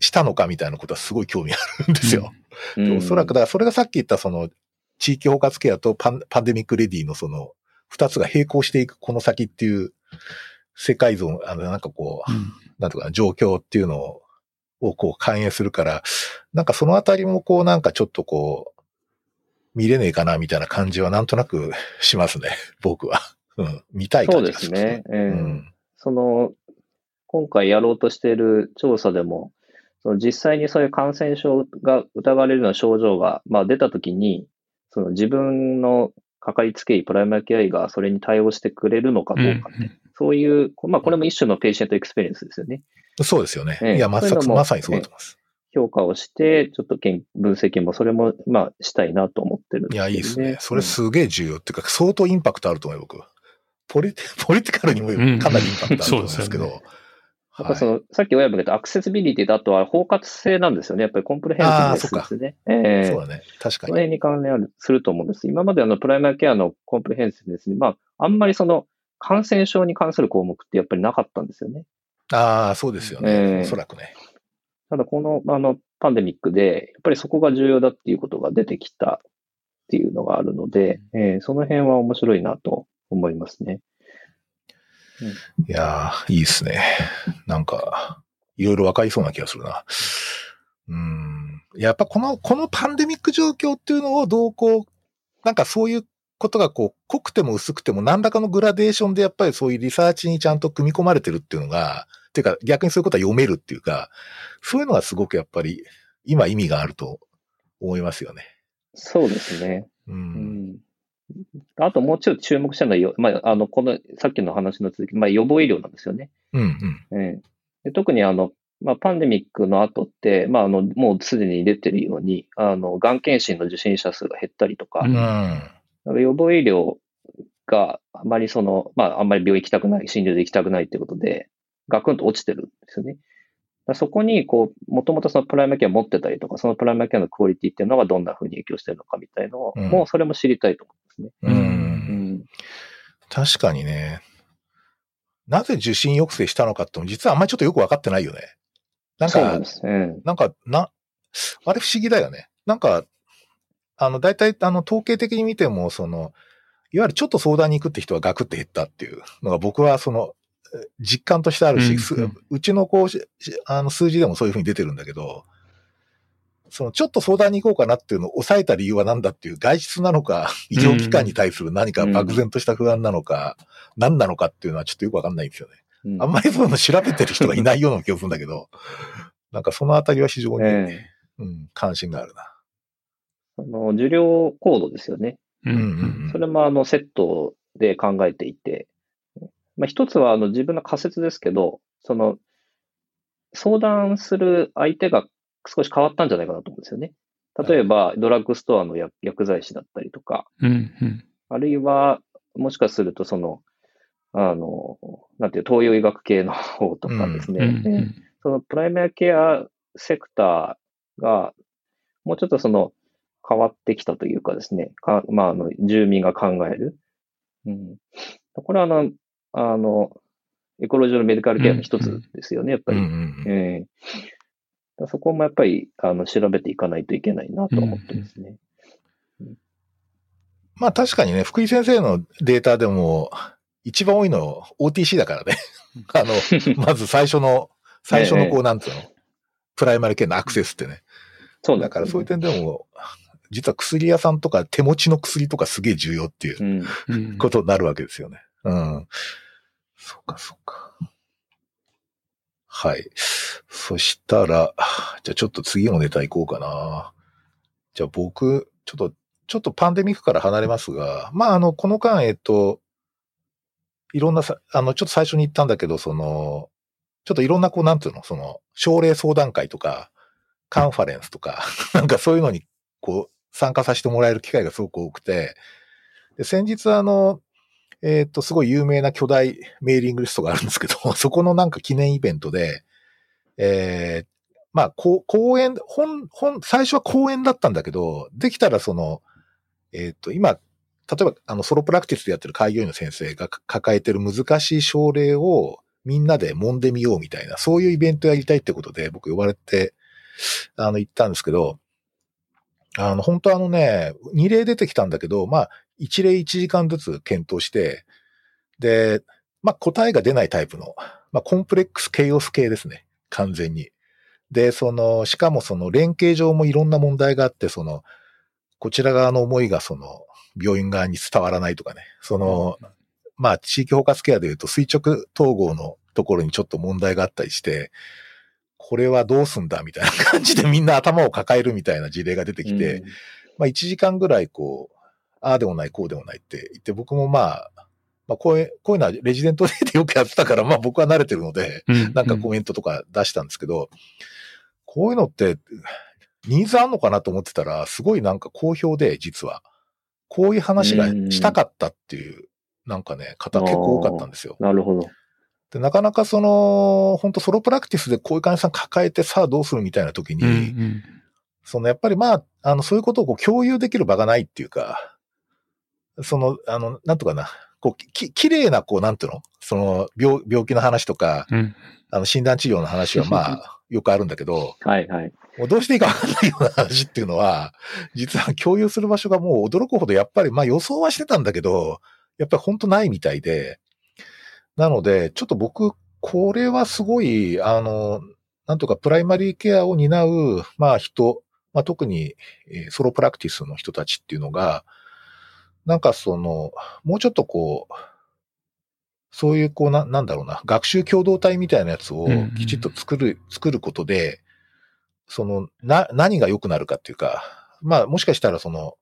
したのかみたいなことはすごい興味あるんですよ。でおそらく、だからそれがさっき言ったその、地域包括ケアとパンパンデミックレディのその、二つが並行していくこの先っていう世界像、あの、なんかこう、うんなんとかな状況っていうのを、をこう反映するから、なんかそのあたりもこうなんかちょっとこう、見れねえかなみたいな感じはなんとなくしますね、僕は。うん、見たいそうで感じがする。すね。えうーん。その、今回やろうとしている調査でも、その実際にそういう感染症が疑われるような症状が、まあ、出たときに、その自分のかかりつけ医、プライマリケア医がそれに対応してくれるのかどうか、そういう、まあ、これも一種の patient experience ですよね。そうですよね。ええいや、まさにそうだと思います。評価をして、ちょっと研分析もそれも、まあ、したいなと思ってるんですけど、いや、いいですね。それすげえ重要っていうか、相当インパクトあると思うよ、僕。ポリテ、ポリティカルにもうんかなりインパクトあると思うんですけど。そうですはいやっぱその、さっき親分が言ったアクセシビリティとあとは包括性なんですよね。やっぱりコンプレヘンシブですね。ええそうだね。確かに。その辺に関連ある、すると思うんです。今まであの、プライマーケアのコンプレヘンシブネスに、まあ、あんまりその、感染症に関する項目ってやっぱりなかったんですよね。ああ、そうですよええね。おそらくね。ただこの、あの、パンデミックで、やっぱりそこが重要だっていうことが出てきたっていうのがあるので、えーその辺は面白いなと思いますね。いやー、いいですね。なんか、いろいろ分かりそうな気がするな。うん。やっぱこの、このパンデミック状況っていうのをどうこう、なんかそういうことがこう、濃くても薄くても何らかのグラデーションでやっぱりそういうリサーチにちゃんと組み込まれてるっていうのが、ていうか逆にそういうことは読めるっていうか、そういうのがすごくやっぱり今意味があると思いますよね。そうですね。う。うんん。あともうちょっと注目したのはよ、まあ、あの、この、さっきの話の続き、まあ、予防医療なんですよね。うんうん。ええで特にあの、まあ、パンデミックの後って、まあ、あの、もうすでに出てるように、あの、がん検診の受診者数が減ったりとか、うんうん。予防医療があまりその、まあ、あんまり病院行きたくない、診療で行きたくないっていうことで、ガクンと落ちてるんですよね。そこに、こう、もともとそのプライマーケア持ってたりとか、そのプライマーケアのクオリティっていうのがどんな風に影響してるのかみたいのを、うん、もうそれも知りたいと思うんですね。うん。うん、確かにね。なぜ受診抑制したのかっても実はあんまりちょっとよくわかってないよね。なんか、なんなんか、な、あれ不思議だよね。なんか、あの、大体、あの、統計的に見ても、その、いわゆるちょっと相談に行くって人はガクって減ったっていうのが僕はその、実感としてあるし、うんうん、うちのこう、あの数字でもそういうふうに出てるんだけど、そのちょっと相談に行こうかなっていうのを抑えた理由は何だっていう外出なのか、医療機関に対する何か漠然とした不安なのか、何なのかっていうのはちょっとよくわかんないんですよね。うん、あんまりそうの調べてる人がいないような気がするんだけど、なんかそのあたりは非常に、えー、うん、関心があるな。あの、受領コードですよね。うんうんうん、それもあのセットで考えていて、まあ、一つはあの自分の仮説ですけど、その、相談する相手が少し変わったんじゃないかなと思うんですよね。例えば、ドラッグストアの薬剤師だったりとか、うんうん、あるいは、もしかすると、その、あの、なんていう、東洋医学系の方とかですね、うんうんうん、そのプライマーケアセクターが、もうちょっとその、変わってきたというかですね、かまあ、あの、住民が考える。うん。これは、あの、あの、エコロジーのメディカルケアの一つですよね、やっぱり。えー、そこもやっぱりあの調べていかないといけないなと思ってますね。まあ確かにね、福井先生のデータでも、一番多いの OTC だからね。あの、まず最初の、最初のこう、なんつうの、プライマリケアのアクセスってね。そうだからそういう点でも、実は薬屋さんとか手持ちの薬とかすげえ重要っていうことになるわけですよね。うん。そうか、そうか。はい。そしたら、じゃあちょっと次のネタいこうかな。じゃあ僕、ちょっと、ちょっとパンデミックから離れますが、まあ、あの、この間、えっと、いろんなさ、あの、ちょっと最初に言ったんだけど、その、ちょっといろんな、こう、なんていうの、その、症例相談会とか、カンファレンスとか、なんかそういうのに、こう、参加させてもらえる機会がすごく多くて、で先日、あの、えっ、ー、と、すごい有名な巨大メーリングリストがあるんですけど、そこのなんか記念イベントで、えー、まあ、こ講演、本、本、最初は講演だったんだけど、できたらその、えっ、ー、と、今、例えば、あの、ソロプラクティスでやってる開業医の先生が抱えてる難しい症例をみんなで揉んでみようみたいな、そういうイベントやりたいってことで僕呼ばれて、あの、行ったんですけど、あの、本当あのね、2例出てきたんだけど、まあ、1例1時間ずつ検討して、で、まあ、答えが出ないタイプの、まあ、コンプレックスケイオス系ですね。完全に。で、その、しかもその連携上もいろんな問題があって、その、こちら側の思いがその、病院側に伝わらないとかね。その、まあ、地域包括ケアで言うと垂直統合のところにちょっと問題があったりして、これはどうすんだみたいな感じでみんな頭を抱えるみたいな事例が出てきて、うん、まあ1時間ぐらいこう、ああでもない、こうでもないって言って、僕もまあ、まあこういう、こういうのはレジデントでよくやってたから、まあ僕は慣れてるので、なんかコメントとか出したんですけど、こういうのって、ニーズあんのかなと思ってたら、すごいなんか好評で、実は。こういう話がしたかったっていう、なんかね、方結構多かったんですよ。なるほど。で、なかなかその、本当ソロプラクティスでこういう患者さん抱えてさあどうするみたいな時に、うんうん、そのやっぱりまあ、あの、そういうことをこう共有できる場がないっていうか、その、あの、なんとかな、こう、き、綺麗な、こう、なんていうの？その、病、病気の話とか、うん、あの、診断治療の話はまあ、よくあるんだけど、はいはい。もうどうしていいかわかんないような話っていうのは、実は共有する場所がもう驚くほどやっぱり、まあ予想はしてたんだけど、やっぱり本当ないみたいで、なので、ちょっと僕、これはすごい、あの、なんとかプライマリーケアを担う、まあ人、まあ特に、えソロプラクティスの人たちっていうのが、なんかその、もうちょっとこう、そういうこうな、なんだろうな、学習共同体みたいなやつをきちっと作る、うんうん、作ることで、その、な、何が良くなるかっていうか、まあもしかしたらその、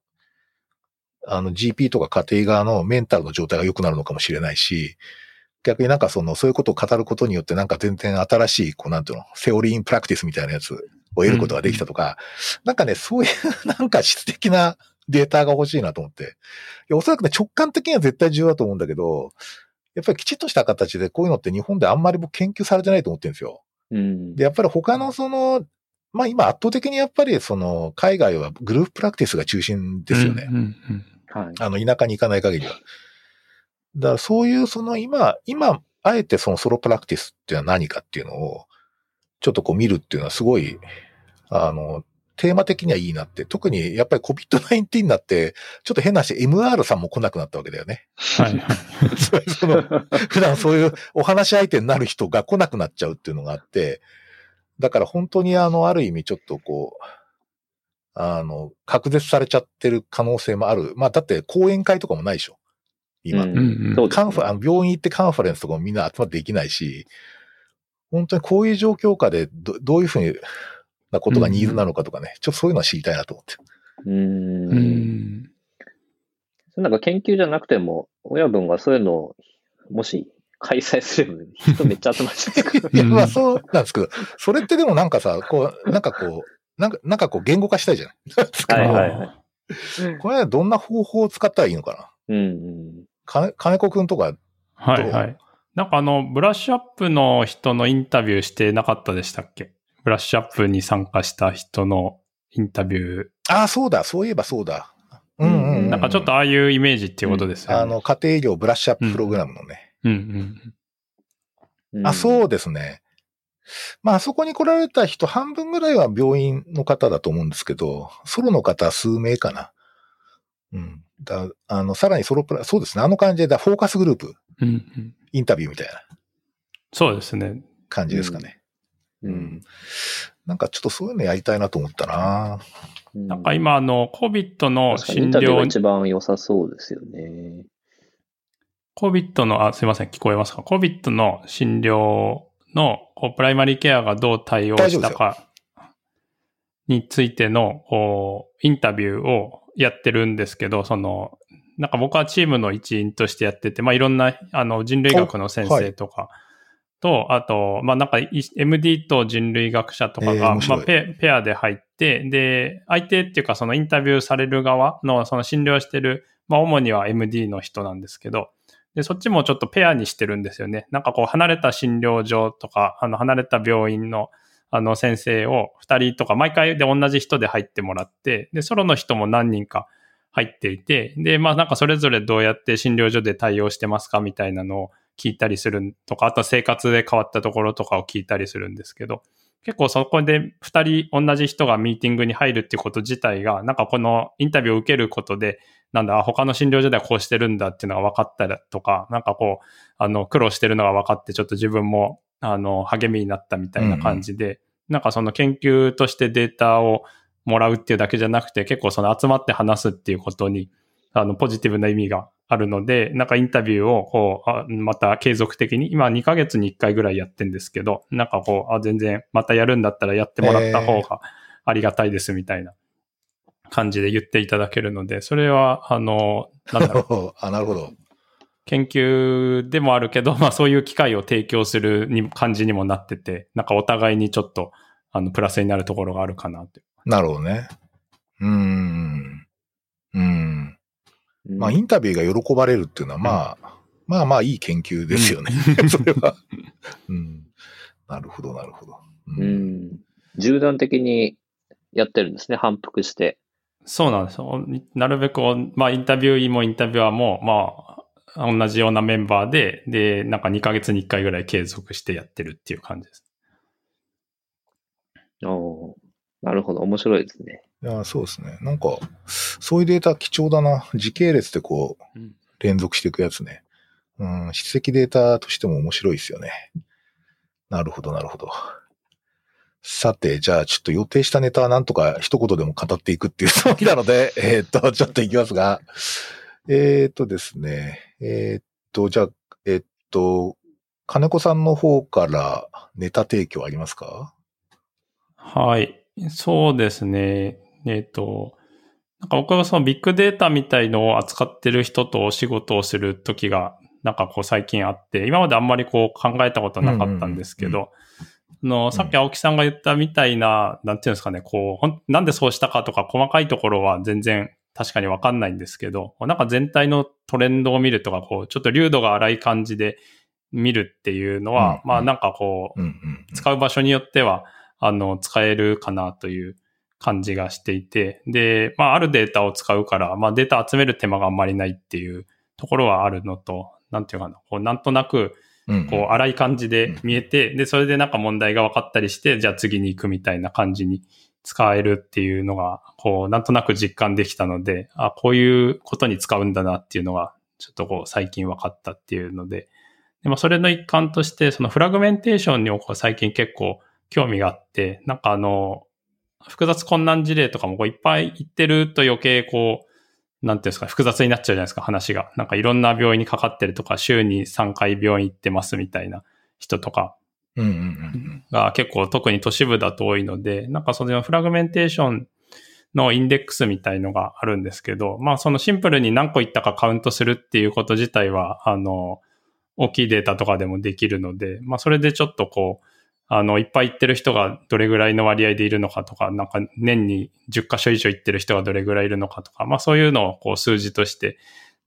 あの GP とか家庭側のメンタルの状態が良くなるのかもしれないし、逆になんかその、そういうことを語ることによってなんか全然新しい、こうなんていうの、セオリーインプラクティスみたいなやつを得ることができたとか、うん、なんかね、そういうなんか質的なデータが欲しいなと思って。いや、おそらくね、直感的には絶対重要だと思うんだけど、やっぱりきちっとした形でこういうのって日本であんまり僕研究されてないと思ってるんですよ。うん。で、やっぱり他のその、まあ今圧倒的にやっぱりその海外はグループプラクティスが中心ですよね。あの田舎に行かない限りは。だからそういうその今、今、あえてそのソロプラクティスっていうのは何かっていうのを、ちょっとこう見るっていうのはすごい、あの、テーマ的にはいいなって。特にやっぱり COVID-19 になって、ちょっと変な話、MR さんも来なくなったわけだよね。はいはい。そその普段そういうお話し相手になる人が来なくなっちゃうっていうのがあって、だから本当にあの、ある意味ちょっとこう、あの、隔絶されちゃってる可能性もある。まあだって講演会とかもないでしょ。今。うんうんうんカンファ、あの病院行ってカンファレンスとかもみんな集まってできないし、本当にこういう状況下でどどういうふうなことがニーズなのかとかね、ちょっとそういうのは知りたいなと思って。う。うんん。なんか研究じゃなくても、親分がそういうのを、もし開催すれば、人めっちゃ集まっちゃう いや、まあうんそうなんですけど、それってでもなんかさ、こう、なんかこう、なんか、なんかこう言語化したいじゃない はいはいはい これはどんな方法を使ったらいいのかなうんうん。か金子くんとか、はいはい。なんかあの、ブラッシュアップの人のインタビューしてなかったでしたっけ？ブラッシュアップに参加した人のインタビュー。ああ、そうだ、そういえばそうだ。うんうん、うん。なんかちょっとああいうイメージっていうことですよね。あの、家庭医療ブラッシュアッププログラムのね。うんうん。うんあ、そうですね。まあ、あそこに来られた人、半分ぐらいは病院の方だと思うんですけど、ソロの方は数名かな。うん。だあの、さらにソロプラ、そうですね。あの感じで、だフォーカスグループ、うんうん。インタビューみたいなそうですね。感じですかね。ううんん。なんかちょっとそういうのやりたいなと思ったなうんなんか今あの、COVID の診療、一番良さそうですよね。COVID の、あ、すいません、聞こえますか ?COVID の診療のこうプライマリーケアがどう対応したかについてのこうインタビューをやってるんですけど、その、なんか僕はチームの一員としてやってて、まあいろんなあの人類学の先生とかと、あと、まあなんかい MD と人類学者とかが、まあペペアで入って、で、相手っていうかそのインタビューされる側のその診療してる、まあ主には MD の人なんですけど、で、そっちもちょっとペアにしてるんですよね。なんかこう離れた診療所とか、あの離れた病院のあの先生を二人とか毎回で同じ人で入ってもらって、で、ソロの人も何人か入っていて、で、まあなんかそれぞれどうやって診療所で対応してますかみたいなのを聞いたりするとか、あとは生活で変わったところとかを聞いたりするんですけど、結構そこで二人同じ人がミーティングに入るっていうこと自体が、なんかこのインタビューを受けることで、なんだ、あ他の診療所ではこうしてるんだっていうのが分かったりとか、なんかこう、あの、苦労してるのが分かって、ちょっと自分も、あの、励みになったみたいな感じで、なんかその研究としてデータをもらうっていうだけじゃなくて、結構その集まって話すっていうことに、あの、ポジティブな意味があるので、なんかインタビューを、こう、あまた継続的に、今2ヶ月に1回ぐらいやってんですけど、なんかこう、あ、全然またやるんだったらやってもらった方がありがたいですみたいな感じで言っていただけるので、それは、あの、なんだろう、あ、なるほど。研究でもあるけど、まあそういう機会を提供するに感じにもなってて、なんかお互いにちょっと、あの、プラスになるところがあるかなって。なるほどね。うーん。うん。うんまあ、インタビューが喜ばれるっていうのは、まあ、まあまあいい研究ですよね。それは。うん。なるほど、なるほど。ううん。縦断的にやってるんですね、反復して。そうなんですよ。なるべく、まあインタビューもインタビュアーも、まあ、同じようなメンバーで、で、なんか2ヶ月に1回ぐらい継続してやってるっていう感じです。おーなるほど、面白いですね。いや、そうですね。なんか、そういうデータ貴重だな。時系列でこううん、連続していくやつね。うん、筆跡データとしても面白いですよね。なるほど、なるほど。さて、じゃあちょっと予定したネタはなんとか一言でも語っていくっていうつもりなので、えーっと、ちょっといきますが、えーっとですね、えーっと、じゃあ、えーっと、金子さんの方からネタ提供ありますか？はい。そうですね。えっ、と、なんか僕はそのビッグデータみたいのを扱ってる人とお仕事をするときが、なんかこう最近あって、今まであんまりこう考えたことなかったんですけど、あの、さっき青木さんが言ったみたいな、なんていうんですかね、こう、なんでそうしたかとか細かいところは全然確かにわかんないんですけど、なんか全体のトレンドを見るとか、こう、ちょっと流度が荒い感じで見るっていうのは、うんまあなんかこう、使う場所によっては、あの、使えるかなという感じがしていて、で、まあ、あるデータを使うから、まあ、データ集める手間があんまりないっていうところはあるのと、なんていうかな、こう、なんとなく、こう、荒い感じで見えて、で、それでなんか問題が分かったりして、じゃあ次に行くみたいな感じに使えるっていうのが、こう、なんとなく実感できたので、あ、こういうことに使うんだなっていうのが、ちょっとこう、最近分かったっていうので、でもそれの一環として、そのフラグメンテーションにこう最近結構興味があって、なんかあの、複雑困難事例とかもこういっぱい言ってると余計こう、なんていうんですか、複雑になっちゃうじゃないですか、話が。なんかいろんな病院にかかってるとか、週に3回病院行ってますみたいな人とかが結構特に都市部だと多いので、なんかそのフラグメンテーションのインデックスみたいのがあるんですけど、まあそのシンプルに何個行ったかカウントするっていうこと自体は、あの、大きいデータとかでもできるので、まあそれでちょっとこう、あの、いっぱい行ってる人がどれぐらいの割合でいるのかとか、なんか年に10箇所以上行ってる人がどれぐらいいるのかとか、まあそういうのをこう数字として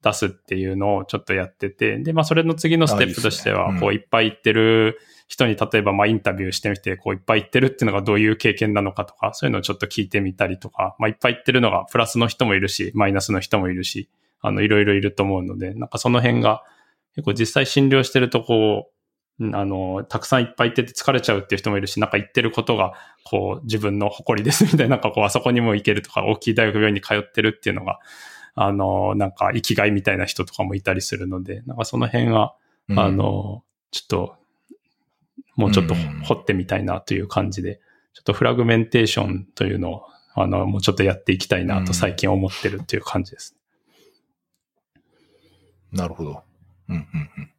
出すっていうのをちょっとやってて、で、まあそれの次のステップとしては、こういっぱい行ってる人に例えばまあインタビューしてみて、こういっぱい行ってるっていうのがどういう経験なのかとか、そういうのをちょっと聞いてみたりとか、まあいっぱい行ってるのがプラスの人もいるし、マイナスの人もいるし、あのいろいろいると思うので、なんかその辺が結構実際診療してるとこう、うんあの、たくさんいっぱい行ってて疲れちゃうっていう人もいるし、なんか行ってることが、こう、自分の誇りですみたいな、なんかこう、あそこにも行けるとか、大きい大学病院に通ってるっていうのが、あの、なんか生きがいみたいな人とかもいたりするので、なんかその辺は、うんあの、ちょっと、もうちょっとうん掘ってみたいなという感じで、ちょっとフラグメンテーションというのを、あの、もうちょっとやっていきたいなと最近思ってるっていう感じです。なるほど。うんうんうん。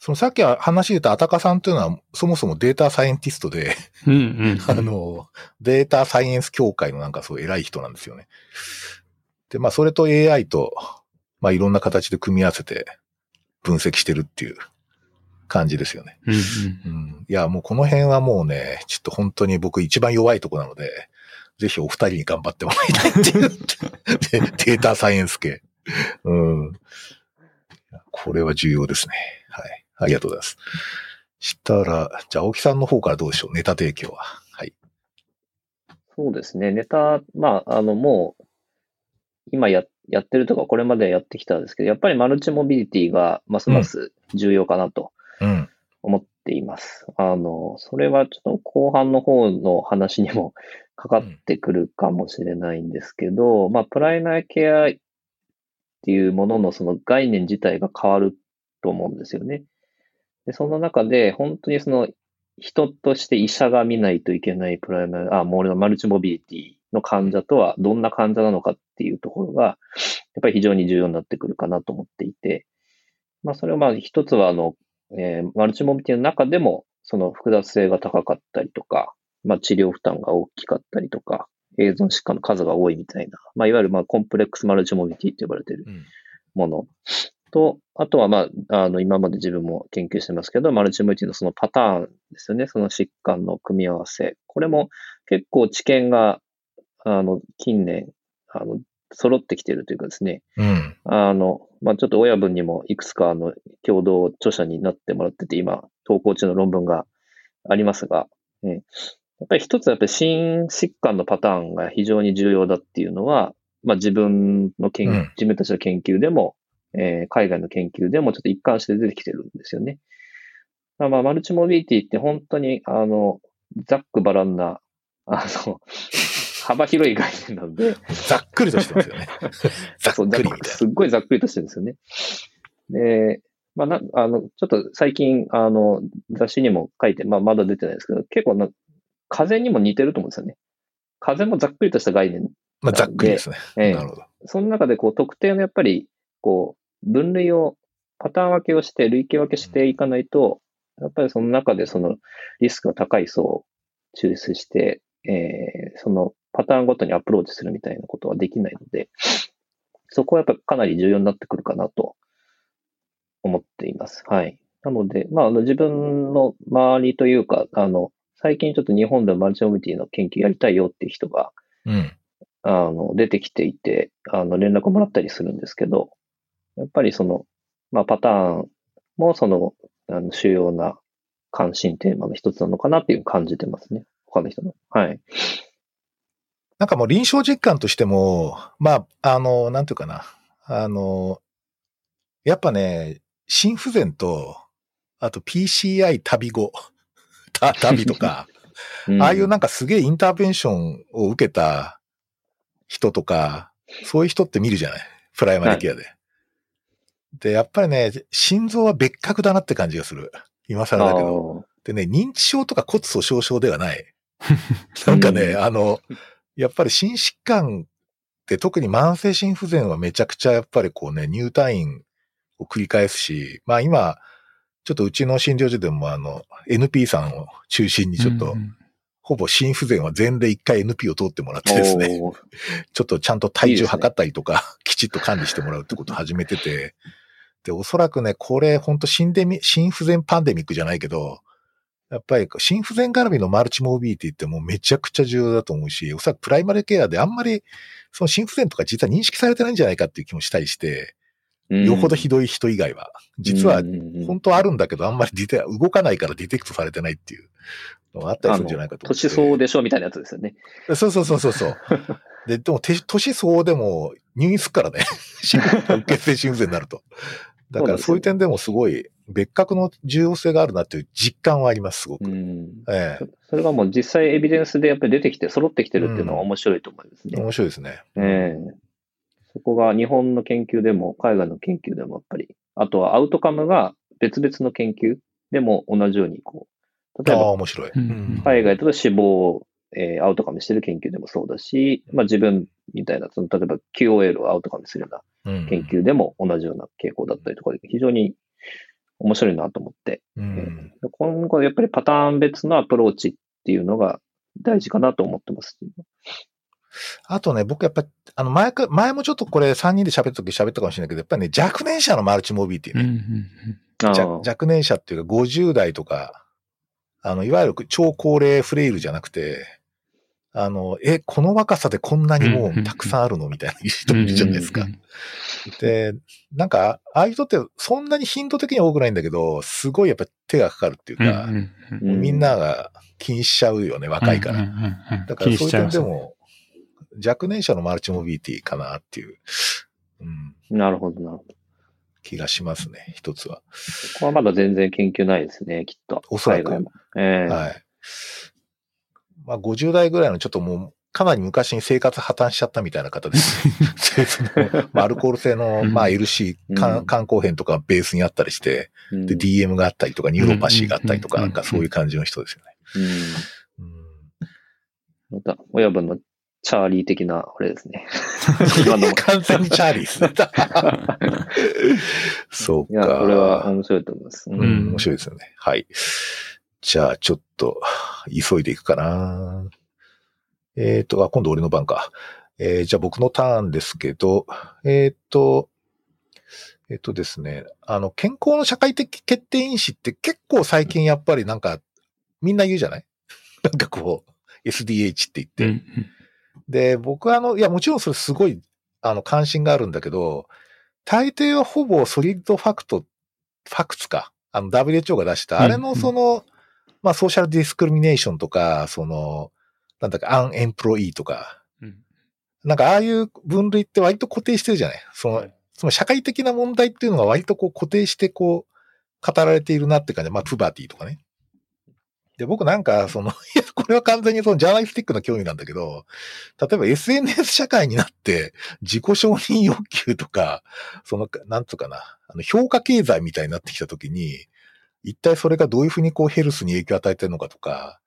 そのさっき話で言ったあたかさんというのは、そもそもデータサイエンティストで、うんうん。あの、データサイエンス協会のなんかそう偉い人なんですよね。で、まあそれと AI と、まあいろんな形で組み合わせて分析してるっていう感じですよね。うんうんうん。いや、もうこの辺はもうね、ちょっと本当に僕一番弱いとこなので、ぜひお二人に頑張ってもらいたいっていう。でデータサイエンス系。うん。これは重要ですね。はい。ありがとうございます。したら、じゃあ、青木さんの方からどうでしょう？ネタ提供は。はい。そうですね。ネタ、まあ、あの、もう、今や、やってるとか、これまでやってきたんですけど、やっぱりマルチモビリティがますます重要かなとうん。思っています。あの、それはちょっと後半の方の話にも かかってくるかもしれないんですけど、まあ、プライマーケアっていうもののその概念自体が変わると思うんですよね。で、その中で、本当にその人として医者が見ないといけないプライマー、あ、もう俺のマルチモビリティの患者とはどんな患者なのかっていうところが、やっぱり非常に重要になってくるかなと思っていて、まあそれはまあ一つはあの、えーマルチモビリティの中でもその複雑性が高かったりとか、まあ治療負担が大きかったりとか、映像疾患の数が多いみたいな、まあいわゆるまあコンプレックスマルチモビリティって呼ばれているうん。ものと、あとは、まあ、あの、今まで自分も研究してますけど、マルチモビリティのそのパターンですよね。その疾患の組み合わせ。これも結構知見が、あの、近年、あの、揃ってきているというかですね。うん。あの、まあ、ちょっと親分にもいくつか、あの、共同著者になってもらってて、今、投稿中の論文がありますが、えやっぱり一つはやっぱり心疾患のパターンが非常に重要だっていうのは、まあ、自分の研、うん自分たちの研究でも、えー海外の研究でもちょっと一貫して出てきてるんですよね。まあ、まあマルチモビリティって本当に、あの、ざっくばらんな、あの、幅広い概念なので、ざっくりとしてますよね。ざっくりすっごいざっくりとしてるんですよね。で、まあな、あの、ちょっと最近、あの、雑誌にも書いて、まあ、まだ出てないですけど、結構な、風邪にも似てると思うんですよね。風邪もざっくりとした概念。な。まあ、ざっくりですね。ええなるほど。その中で、こう、特定のやっぱり、こう、分類を、パターン分けをして、類型分けしていかないと、やっぱりその中でそのリスクの高い層を抽出して、えーそのパターンごとにアプローチするみたいなことはできないので、そこはやっぱりかなり重要になってくるかなと思っています。はい。なので、まあ、あの自分の周りというか、あの、最近ちょっと日本でもマルチモビリティの研究やりたいよっていう人が、うん。あの、出てきていて、あの、連絡もらったりするんですけど、やっぱりその、まあ、パターンもその、あの主要な関心テーマの一つなのかなっていう感じてますね。他の人の。はい。なんかもう臨床実感としても、まあ、あの、なんていうかな。あの、やっぱね、心不全と、あと PCI 旅後、た旅とか、うんああいうなんかすげえインターベンションを受けた人とか、そういう人って見るじゃないプライマリケアで。で、やっぱりね、心臓は別格だなって感じがする。今更だけど。でね、認知症とか骨粗鬆症ではない。なんかね、うんあの、やっぱり心疾患って特に慢性心不全はめちゃくちゃやっぱりこうね、入退院を繰り返すし、まあ今、ちょっとうちの診療所でもあの、NP さんを中心にちょっと、うんほぼ心不全は全で一回 NP を通ってもらってですね、ちょっとちゃんと体重測ったりとか、きちっと管理してもらうってことを始めてて、で、おそらくね、これ本当心デミ、心不全パンデミックじゃないけど、やっぱり心不全絡みのマルチモビリティってもうめちゃくちゃ重要だと思うし、おそらくプライマリケアであんまりその心不全とか実は認識されてないんじゃないかっていう気もしたりして、よほどひどい人以外は。実は本当はあるんだけど、あんまりディテ動かないからディテクトされてないっていうのがあったりするんじゃないかと思って。年相応でしょみたいなやつですよね。そうそうそうそうそう。で、でも、て年相応でも入院すっからね。心血性心不全になると。だからそういう点でもすごい別格の重要性があるなっていう実感はあります、すごく。うん。ええそれがもう実際エビデンスでやっぱり出てきて揃ってきてるっていうのは面白いと思いますね。面白いですね。ええそこが日本の研究でも海外の研究でもやっぱり、あとはアウトカムが別々の研究でも同じようにこう、例えば面白い。うん海外だと死亡を、えーアウトカムしてる研究でもそうだし、まあ自分みたいな、その例えば QOL をアウトカムするよううん。な研究でも同じような傾向だったりとかで非常に面白いなと思って、うん。で今後やっぱりパターン別のアプローチっていうのが大事かなと思ってます。あとね、僕やっぱ、あの、前か、前もちょっとこれ3人で喋った時喋ったかもしれないけど、やっぱりね、若年者のマルチモビリティうんうね。ん。若年者っていうか50代とか、あの、いわゆる超高齢フレイルじゃなくて、あの、え、この若さでこんなにもうたくさんあるのみたいな人いるじゃないですかうん。で、なんか、ああいう人ってそんなに頻度的には多くないんだけど、すごいやっぱ手がかかるっていうか、みんなが気にしちゃうよね、若いから。だからそういう点でも、若年者のマルチモビリティかなっていう、うん、なるほどなるほど。気がしますね、一つは。ここはまだ全然研究ないですね、きっと。おそらく。ええはい。まあ、50代ぐらいのちょっともう、かなり昔に生活破綻しちゃったみたいな方です。アルコール性の、まあ、LC、うん肝肝硬変とかベースにあったりして、うんで、DM があったりとか、 neuropathy があったりとか、うんなんかそういう感じの人ですよね。うんうんまた、親分のチャーリー的な、あれですね。今のも完全にチャーリーですね。そうか。いや、これは面白いと思います。ううんん、面白いですよね。はい。じゃあ、ちょっと、急いでいくかな。えっ、と、あ、今度俺の番か。えーじゃあ僕のターンですけど、えっ、と、えっ、とですね、あの、健康の社会的決定因子って結構最近やっぱりなんか、みんな言うじゃない？なんかこう、SDH って言って。うんで、僕はあの、いや、もちろんそれすごい、あの、関心があるんだけど、大抵はほぼソリッドファクト、ファクツか。あの、WHO が出した、うんあれのその、まあ、ソーシャルディスクリミネーションとか、その、なんだか、アンエンプロイーとか、うん。なんかああいう分類って割と固定してるじゃない？その、その社会的な問題っていうのが割とこう固定してこう、語られているなって感じ。まあ、プバティとかね。で、僕なんか、その、いや、これは完全にそのジャーナリスティックな興味なんだけど、例えば SNS 社会になって、自己承認欲求とか、その、なんつうかな、あの、評価経済みたいになってきたときに、一体それがどういうふうにこうヘルスに影響を与えてるのかとか、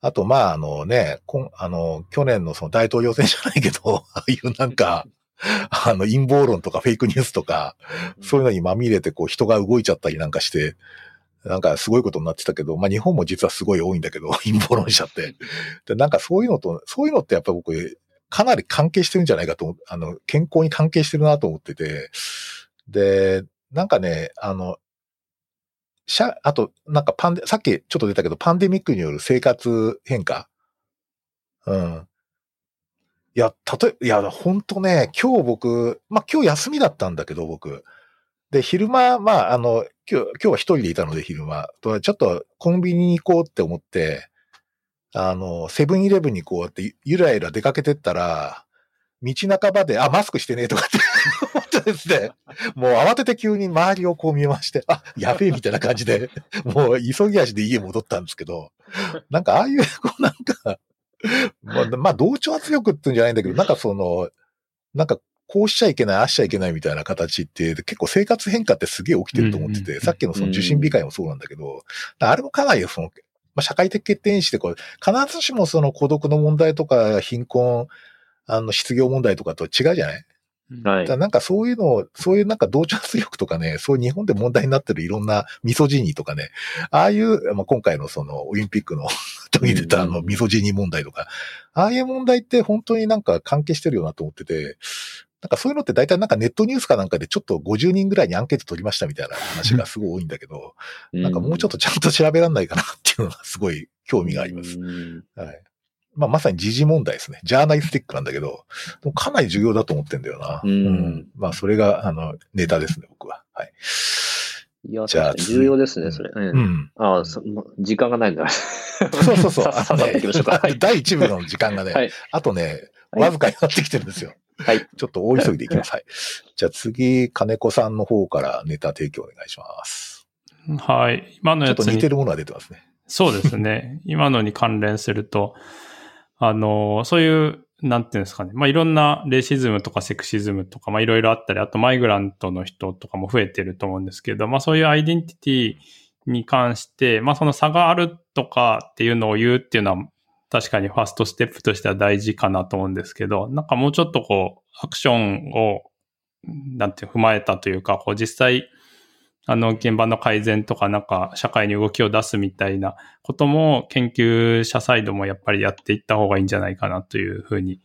あと、まあ、あのね、あの、去年のその大統領選じゃないけど、ああいうなんか、あの、陰謀論とかフェイクニュースとか、そういうのにまみれてこう人が動いちゃったりなんかして、なんかすごいことになってたけど、まあ日本も実はすごい多いんだけど、陰謀論者って。で、なんかそういうのと、そういうのってやっぱ僕、かなり関係してるんじゃないかと、あの、健康に関係してるなと思ってて、で、なんかね、あの、しゃ、あと、なんかパンデ、さっきちょっと出たけど、パンデミックによる生活変化？うん。いや、たとえ、いや、ほんとね、今日僕、まあ今日休みだったんだけど、僕。で、昼間、まあ、あの、今日、今日は一人でいたので、昼間。とちょっとコンビニに行こうって思って、あの、セブンイレブンにこうやって、ゆらゆら出かけてったら、道半ばで、あ、マスクしてねえとかってですね、もう慌てて急に周りをこう見まして、あ、やべえみたいな感じで、もう急ぎ足で家戻ったんですけど、なんかああいう、こうなんか、まあ、まあ、同調圧力っていうんじゃないんだけど、なんかその、なんか、こうしちゃいけない、ああしちゃいけないみたいな形って、結構生活変化ってすげえ起きてると思ってて、うんうんうんさっきのその受信控えもそうなんだけど、あれもかなりその、まあ、社会的決定因子でこう、必ずしもその孤独の問題とか貧困、あの、失業問題とかと違うじゃないはいだ。なんかそういうのを、そういうなんか同調圧力とかね、そういう日本で問題になってるいろんなミソジニーとかね、ああいう、まあ、今回のそのオリンピックの時に出たあのミソジニー問題とか、ああいう問題って本当になんか関係してるよなと思ってて、なんかそういうのって大体なんかネットニュースかなんかでちょっと50人ぐらいにアンケート取りましたみたいな話がすごい多いんだけど、なんかもうちょっとちゃんと調べられないかなっていうのがすごい興味があります。うんはい。まあ、まさに時事問題ですね。ジャーナリスティックなんだけど、かなり重要だと思ってんだよな。うんまあ、それが、あの、ネタですね、僕は。はい。いや、じゃあ重要ですね、それ。う。うんん。ああ、そもう時間がないんだ。そうそうそう。さささっといきましょうか。はい。第1部の時間がね、はいあとね、はいわずかになってきてるんですよ。はい。ちょっと大急ぎでいきます。はい。じゃあ次、金子さんの方からネタ提供お願いします。はい。今のちょっと似てるものが出てますね。そうですね。今のに関連すると、あの、そういう、なんていうんですかね。まあ、いろんなレシズムとかセクシズムとか、まあ、いろいろあったり、あとマイグラントの人とかも増えてると思うんですけど、まあ、そういうアイデンティティに関して、まあ、その差があるとかっていうのを言うっていうのは、確かにファーストステップとしては大事かなと思うんですけど、なんかもうちょっとこう、アクションを、なんて踏まえたというか、こう実際、あの、現場の改善とか、なんか、社会に動きを出すみたいなことも、研究者サイドもやっぱりやっていった方がいいんじゃないかなというふうに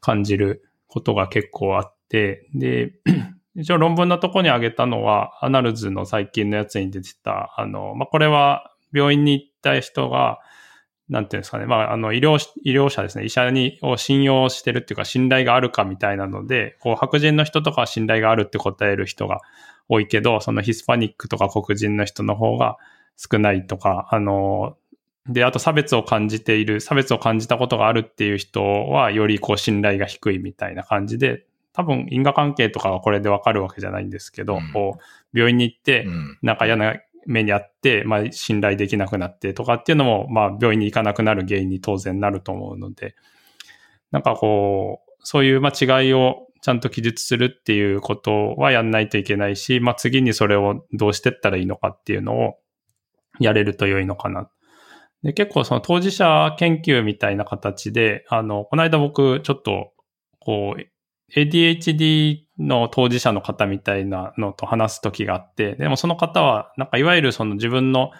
感じることが結構あって、で、一応論文のとこに挙げたのは、アナルズの最近のやつに出てた、あの、まあ、これは病院に行った人が、なんていうんですかね。まあ、あの、医療、医療者ですね。医者に、を信用してるっていうか、信頼があるかみたいなので、こう、白人の人とかは信頼があるって答える人が多いけど、そのヒスパニックとか黒人の人の方が少ないとか、あの、で、あと差別を感じている、差別を感じたことがあるっていう人は、よりこう信頼が低いみたいな感じで、多分因果関係とかはこれでわかるわけじゃないんですけど、うんこう、病院に行ってう、ん。なんか嫌な目にあって、まあ信頼できなくなってとかっていうのも、まあ病院に行かなくなる原因に当然なると思うので、なんかこう、そういうまあ違いをちゃんと記述するっていうことはやんないといけないし、まあ次にそれをどうしてったらいいのかっていうのをやれると良いのかな。で、結構その当事者研究みたいな形で、あの、この間僕ちょっと、こう、ADHD の当事者の方みたいなのと話す時があって、でもその方は、なんかいわゆるその自分の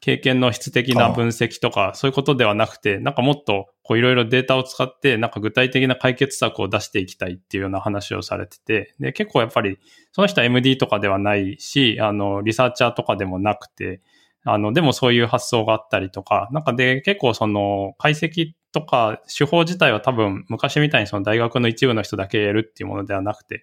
経験の質的な分析とか、そういうことではなくて、なんかもっとこういろいろデータを使って、なんか具体的な解決策を出していきたいっていうような話をされてて、で、結構やっぱり、その人は MD とかではないし、あの、リサーチャーとかでもなくて、あの、でもそういう発想があったりとか、なんかで結構その解析とか手法自体は多分昔みたいにその大学の一部の人だけやるっていうものではなくて、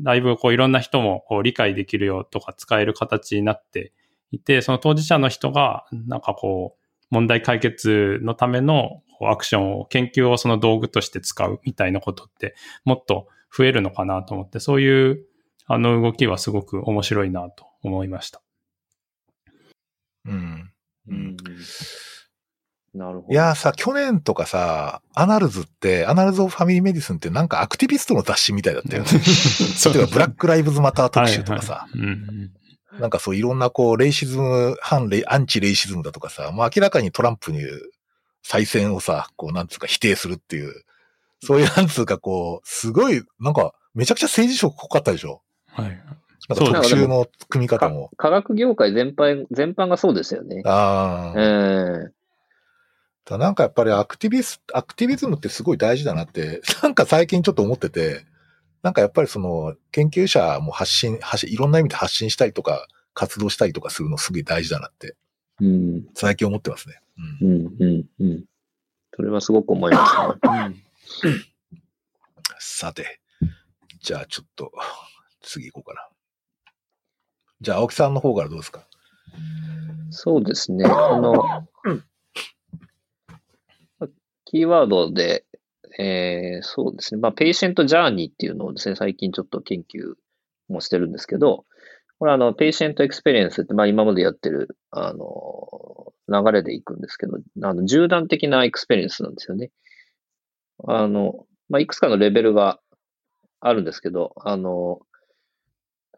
だいぶこういろんな人もこう理解できるよとか使える形になっていて、その当事者の人がなんかこう問題解決のためのアクションを、研究をその道具として使うみたいなことってもっと増えるのかなと思って、そういうあの動きはすごく面白いなと思いました。うん。うん。なるほど。いやーさ、去年とかさ、 Annals って、 Annals of Family Medicine ってなんか activist の雑誌みたいだったよね。例えば、 Black Lives Matter 特集とかさ、はいはいうんなんかそういろんなこう、レイシズム、反レイ、 anti-racism だとかさ、もう明らかにトランプに再選をさ、こう、なんつうか否定するっていう、そういうなんつうかこう、すごい、なんか、めちゃくちゃ政治色濃かったでしょはい。なんか特集の組み方かも。科学業界全般、全般がそうですよね。ああ。ええだなんかやっぱりアクティビス、アクティビズムってすごい大事だなって、なんか最近ちょっと思ってて、なんかやっぱりその研究者も発信、発信、いろんな意味で発信したりとか、活動したりとかするのすごい大事だなって、うん。最近思ってますね。うんうん、うん、うん。それはすごく思いますね。さて。じゃあちょっと、次行こうかな。じゃあ青木さんの方からどうですか？そうですね。あの、キーワードで、えー、そうですね。まあ、 patient journey っていうのをですね、最近ちょっと研究もしてるんですけど、これあの、 patient experience って、まあ今までやってる、あの、流れでいくんですけど、あの、縦断的な experience なんですよね。あの、まあ、いくつかのレベルがあるんですけど、あの、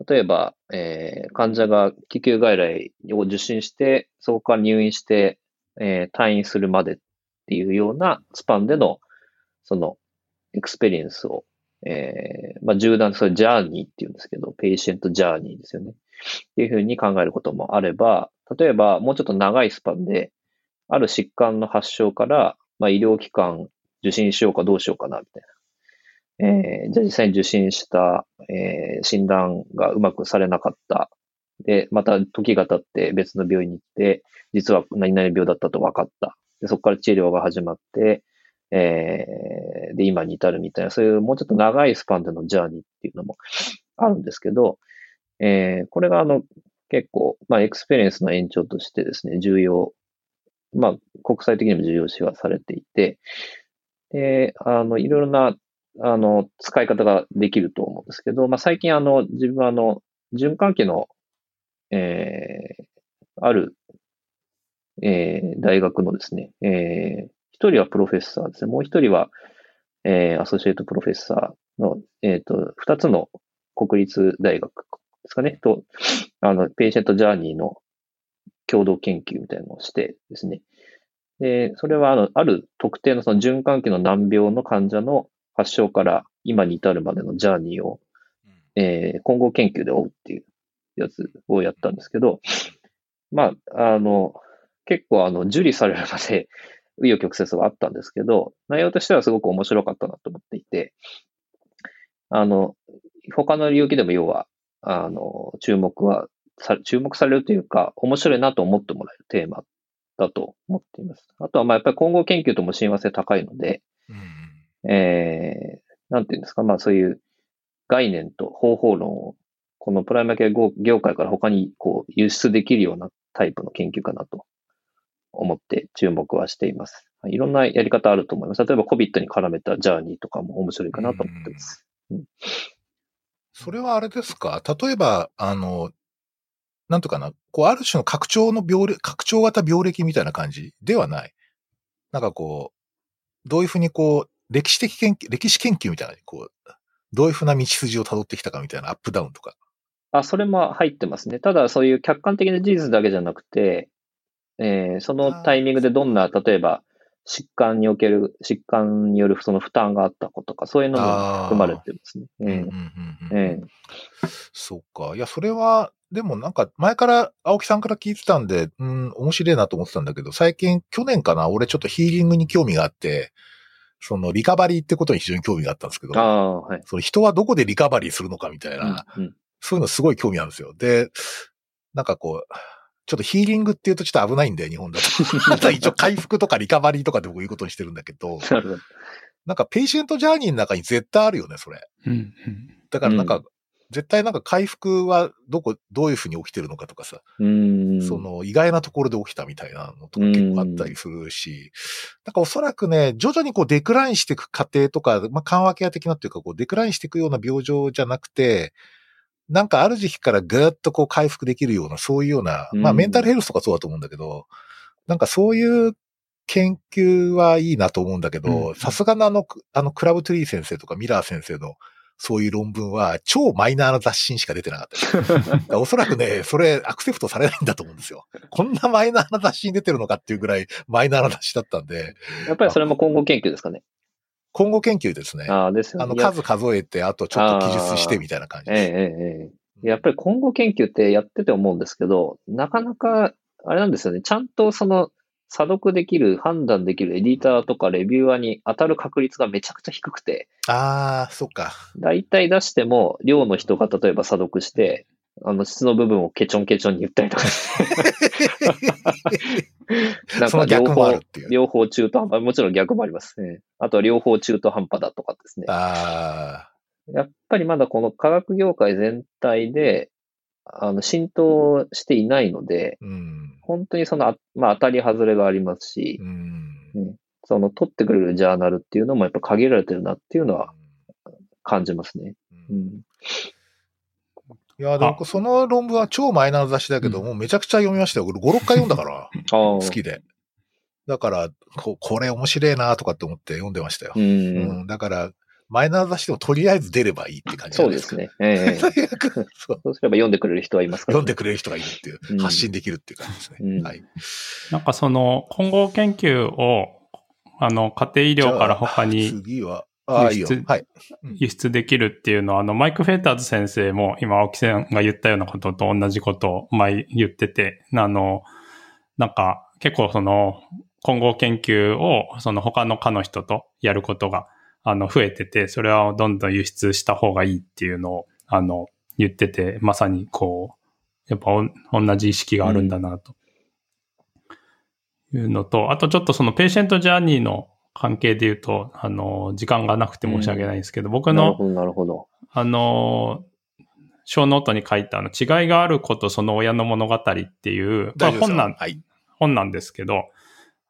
例えば、えー、患者が救急外来を受診して、そこから入院して、えー、退院するまでっていうようなスパンでの、その、 experience を、えー、まあ、縦断、それ journey っていうんですけど、 patient journey ですよね。っていうふうに考えることもあれば、例えば、もうちょっと長いスパンで、ある疾患の発症から、まあ、医療機関受診しようかどうしようかな、みたいな。えー、じゃあ実際に受診した、えー、診断がうまくされなかった。で、また時が経って別の病院に行って、実は何々病だったと分かった。で、そこから治療が始まって、えー、で、今に至るみたいな、そういうもうちょっと長いスパンでの journey っていうのもあるんですけど、えー、これがあの、結構、まあ、 experience の延長としてですね、重要、まあ、国際的にも重要視はされていて、で、あの、いろいろなあの、使い方ができると思うんですけど、まあ、最近あの、自分はあの、循環器の、えー、ある、えー、大学のですね、えー、一人はプロフェッサーですね、もう一人は、えー、 associate professor の、えっ、ー、と、二つの国立大学ですかね、と、あの、 patient journey の共同研究みたいなのをしてですね、で、それはあの、ある特定のその循環器の難病の患者の発症から今に至るまでの journey を、えー、混合研究で追うっていうやつをやったんですけど、まあ、あの、結構あの、受理されるまで、紆余曲折はあったんですけど、内容としてはすごく面白かったなと思っていて、あの、他の領域でも要は、あの、注目はさ、注目されるというか、面白いなと思ってもらえるテーマだと思っています。あとは、まあ、やっぱり混合研究とも親和性高いので、うんえー、なんていうんですか、まあそういう概念と方法論を、このプライマー系業界から他にこう輸出できるようなタイプの研究かなと思って注目はしています。いろんなやり方あると思います。例えば COVID に絡めたジャーニーとかも面白いかなと思ってます。うん、それはあれですか？例えば、あの、なんとかな、こう、ある種の拡張の病歴、拡張型病歴みたいな感じではない？なんかこう、どういうふうにこう、歴史的研究、歴史研究みたいな、こう、どういうふうな道筋を辿ってきたかみたいなアップダウンとか。あ、それも入ってますね。ただ、そういう客観的な事実だけじゃなくて、えー、そのタイミングでどんな、例えば、疾患における、疾患によるその負担があったことか、そういうのも含まれてますね。ええ。そうか。いや、それは、でもなんか、前から青木さんから聞いてたんで、うん、面白いなと思ってたんだけど、最近、去年かな、俺ちょっとヒーリングに興味があって、そのリカバリーってことに非常に興味があったんですけど、あはい、その人はどこでリカバリーするのかみたいな、うんうん、そういうのすごい興味あるんですよ。で、なんかこう、ちょっとヒーリングって言うとちょっと危ないんだよ、日本だと。一応回復とかリカバリーとかで僕言うことにしてるんだけど、なんか patient journey の中に絶対あるよね、それ。だからなんか、絶対なんか回復はどこ、どういうふうに起きてるのかとかさ、その意外なところで起きたみたいなのとか結構あったりするし、なんかおそらくね、徐々にこうデクラインしていく過程とか、まあ緩和ケア的なっていうかこうデクラインしていくような病状じゃなくて、なんかある時期からぐーっとこう回復できるような、そういうような、まあメンタルヘルスとかそうだと思うんだけど、なんかそういう研究はいいなと思うんだけど、さすがのあの、あのクラブトゥリー先生とかミラー先生のそういう論文は超マイナーな雑誌にしか出てなかった おそらくね、それアクセプトされないんだと思うんですよ。こんなマイナーな雑誌に出てるのかっていうぐらいマイナーな雑誌だったんで。やっぱりそれも今後研究ですかね。今後研究ですね。ああ、ですよね。あの、数数えて、あとちょっと記述してみたいな感じです。ええええ。やっぱり今後研究ってやってて思うんですけど、なかなか、あれなんですよね。ちゃんとその、査読できる、判断できるエディターとかレビューアーに当たる確率がめちゃくちゃ低くて。ああ、そっか。大体出しても、寮の人が例えば査読して、あの、質の部分をケチョンケチョンに言ったりとかして。なんか両方両方中途半端、もちろん逆もありますね。あとは両方中途半端だとかですね。あやっぱりまだこの科学業界全体で、あの、浸透していないので、あ、うん。本当にその、あまあ当たり外れがありますしう、ん。その取ってくれるジャーナルっていうのもやっぱ限られてるなっていうのは感じますね。ううんん。いや、でもその論文は超マイナーな雑誌だけど、うんもうめちゃくちゃ読みましたよ。俺5、6回読んだから。好きで。だから、ここれ面白いなとかって思って読んでましたよ。う。うんん。だから、マイナー雑誌でもとりあえず出ればいいって感じそうです。ね。ええとにかくそうそうすれば読んでくれる人はいますから、読んでくれる人がいるっていう、うん発信できるっていう感じですね。うんはい。なんかその混合研究を、あの、家庭医療から他じゃあに次は、輸出。はい。輸出できるっていうのは、あの、マイク・フェーターズ先生も今、青木さんが言ったようなことと同じことを前言ってて、あの、なんか結構その混合研究をその他の科の人とやることがあの増えてて、それはどんどん輸出した方がいいっていうのをあの言ってて、まさにこう、やっぱお同じ意識があるんだなと。いうのと、あとちょっとそのペーシェントジャーニーの関係で言うと、あの、時間がなくて申し訳ないんですけど、僕のなるほど。あの、show note に書いたあの違いがあることその親の物語っていう、まあ、本なん、はい。本なんですけど、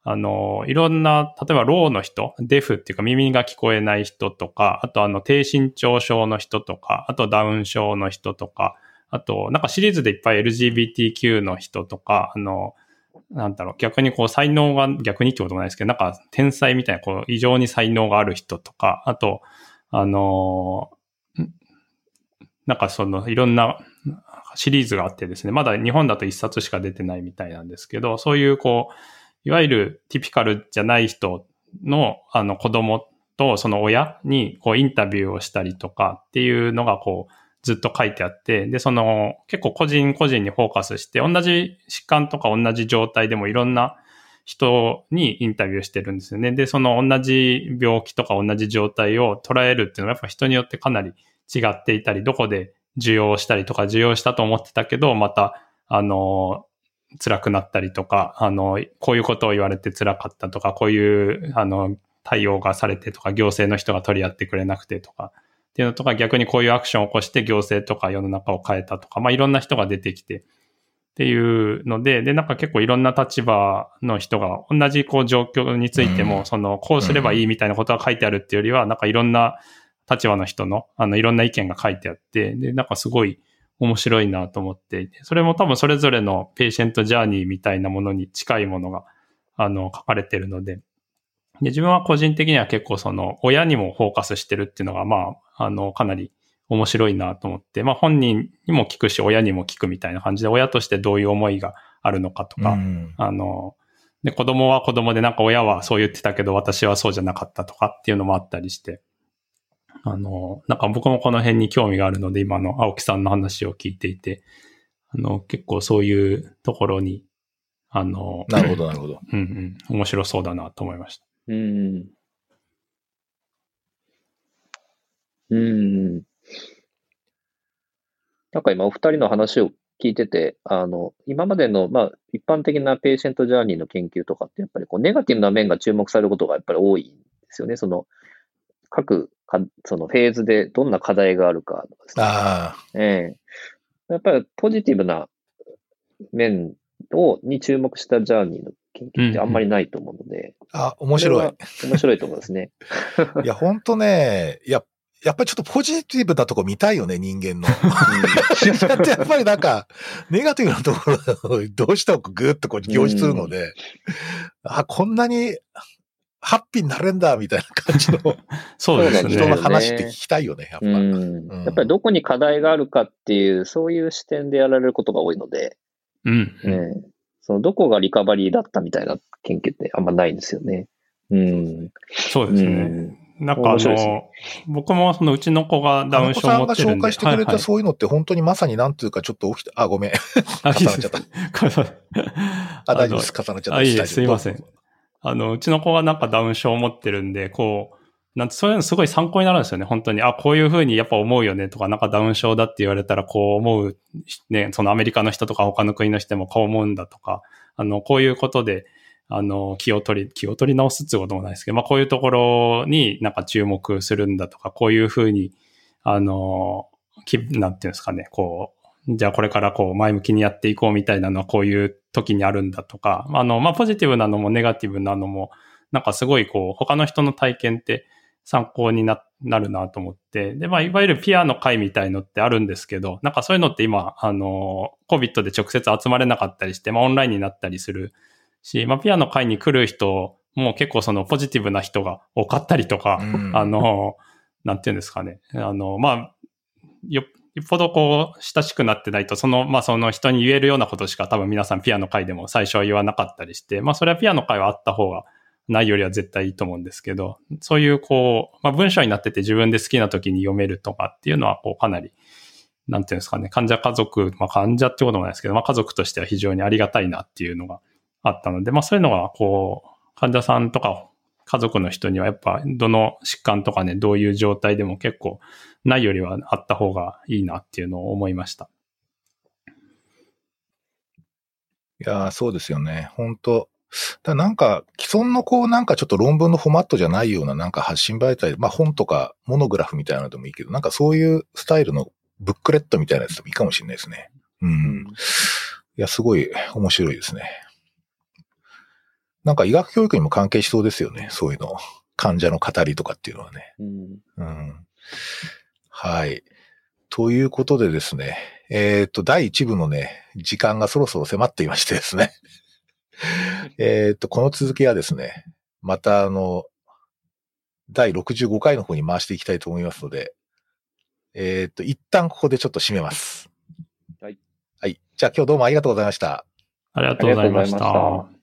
あの、いろんな、例えば、ろうの人、 deaf っていうか耳が聞こえない人とか、あとあの、低身長症の人とか、あとダウン症の人とか、あと、なんかシリーズでいっぱい LGBTQ の人とか、あの、なんだろう、逆にこう才能が、逆にってこともないですけど、なんか天才みたいな、こう異常に才能がある人とか、あと、あのーなんかそのいろんなシリーズがあってですね、まだ日本だと一冊しか出てないみたいなんですけど、そういうこう、いわゆるティピカルじゃない人のあの子供とその親にこうインタビューをしたりとかっていうのがこうずっと書いてあって、で、その結構個人個人にフォーカスして、同じ疾患とか同じ状態でもいろんな人にインタビューしてるんですよね。で、その同じ病気とか同じ状態を捉えるっていうのはやっぱ人によってかなり違っていたり、どこで受容したりとか、受容したと思ってたけど、また、あの、辛くなったりとか、あの、こういうことを言われて辛かったとか、こういう、あの、対応がされてとか、行政の人が取り合ってくれなくてとか、っていうのとか、逆にこういうアクションを起こして行政とか世の中を変えたとか、まあいろんな人が出てきて、っていうので、で、なんか結構いろんな立場の人が同じこう状況についても、うん。その、こうすればいいみたいなことが書いてあるっていうよりは、なんかいろんな立場の人の、あの、いろんな意見が書いてあって、で、なんかすごい面白いなと思っていて、それも多分それぞれのペーシェントジャーニーみたいなものに近いものが、あの、書かれてるので、で、自分は個人的には結構その、親にもフォーカスしてるっていうのが、まあ、あの、かなり面白いなと思って、まあ本人にも聞くし、親にも聞くみたいな感じで、親としてどういう思いがあるのかとか、うんあの、で、子供は子供でなんか親はそう言ってたけど私はそうじゃなかったとかっていうのもあったりして、あの、なんか僕もこの辺に興味があるので今の青木さんの話を聞いていて、あの、結構そういうところに、あの、なるほど、なるほど。うんうん、面白そうだなと思いました。うん。うん。なんか今お二人の話を聞いてて、あの、今までの、まあ、一般的なペーシェントジャーニーの研究とかって、やっぱりこう、ネガティブな面が注目されることがやっぱり多いんですよね。その、各か、そのフェーズでどんな課題があるかとかですね。あええやっぱりポジティブな面を、に注目したジャーニーの研究ってあんまりないと思うので、あ、あ、面白い。面白いと思いますね。いや、ほんとね、いや、やっぱりちょっとポジティブなとこ見たいよね、人間の。だってやっぱりなんか、ネガティブなところをどうしてもぐーっとこう凝視するので、あ、こんなにハッピーになれんだ、みたいな感じのそうです人のね。話って聞きたいよね、やっぱ。うんうんやっぱりどこに課題があるかっていう、そういう視点でやられることが多いので、うん。ええそのどこがリカバリーだったみたいな研究ってあんまないんですよね。うん。そうですね。うんなんかあのね、僕もそのうちの子がダウン症を持ってるんで。あの子さんが紹介してくれたそういうのって本当にまさになんていうかちょっと起きた、あ、ごめん。重なっちゃった。った。あ、大丈夫です。重なっちゃった。あいいすいません。あの、うちの子がなんかダウン症を持ってるんで、こう、なんてそういうのすごい参考になるんですよね、本当に。あ、こういうふうにやっぱ思うよねとか、なんかダウン症だって言われたらこう思う、ね、そのアメリカの人とか他の国の人もこう思うんだとか、あの、こういうことで、あの、気を取り、気を取り直すってこともないですけど、まあこういうところになんか注目するんだとか、こういうふうに、あの、きなんていうんですかね、こう、じゃあこれからこう前向きにやっていこうみたいなのはこういう時にあるんだとか、あの、まあポジティブなのもネガティブなのも、なんかすごいこう他の人の体験って参考にななるなと思って、で、まあいわゆるピアの会みたいのってあるんですけど、なんかそういうのって今、あの、COVID で直接集まれなかったりして、まあオンラインになったりするし、まあピアの会に来る人も結構そのポジティブな人が多かったりとか、あの、なんていうんですかね。あの、まあ、よっぽどこう、親しくなってないと、その、まあその人に言えるようなことしか多分皆さんピアノ会でも最初は言わなかったりして、まあそれはピアノ会はあった方がないよりは絶対いいと思うんですけど、そういうこう、まあ文章になってて自分で好きな時に読めるとかっていうのはこうかなり、なんていうんですかね、患者家族、まあ患者ってこともないですけど、まあ家族としては非常にありがたいなっていうのがあったので、まあそういうのがこう、患者さんとか家族の人にはやっぱどの疾患とかね、どういう状態でも結構ないよりはあった方がいいなっていうのを思いました。いやそうですよね。本当だなんか、既存のこう、なんかちょっと論文のフォマットじゃないようななんか発信媒体、まあ本とかモノグラフみたいなのでもいいけど、なんかそういうスタイルのブックレットみたいなやつでもいいかもしれないですね。うん。いや、すごい面白いですね。なんか医学教育にも関係しそうですよね。そういうの。患者の語りとかっていうのはね。うん。うん、はい。ということでですね、えっ、と、第1部のね、時間がそろそろ迫っていましてですね。えっと、この続きはですね、またあの、第65回の方に回していきたいと思いますので、えっ、と、一旦ここでちょっと締めます。はい。はい。じゃあ今日どうもありがとうございました。ありがとうございました。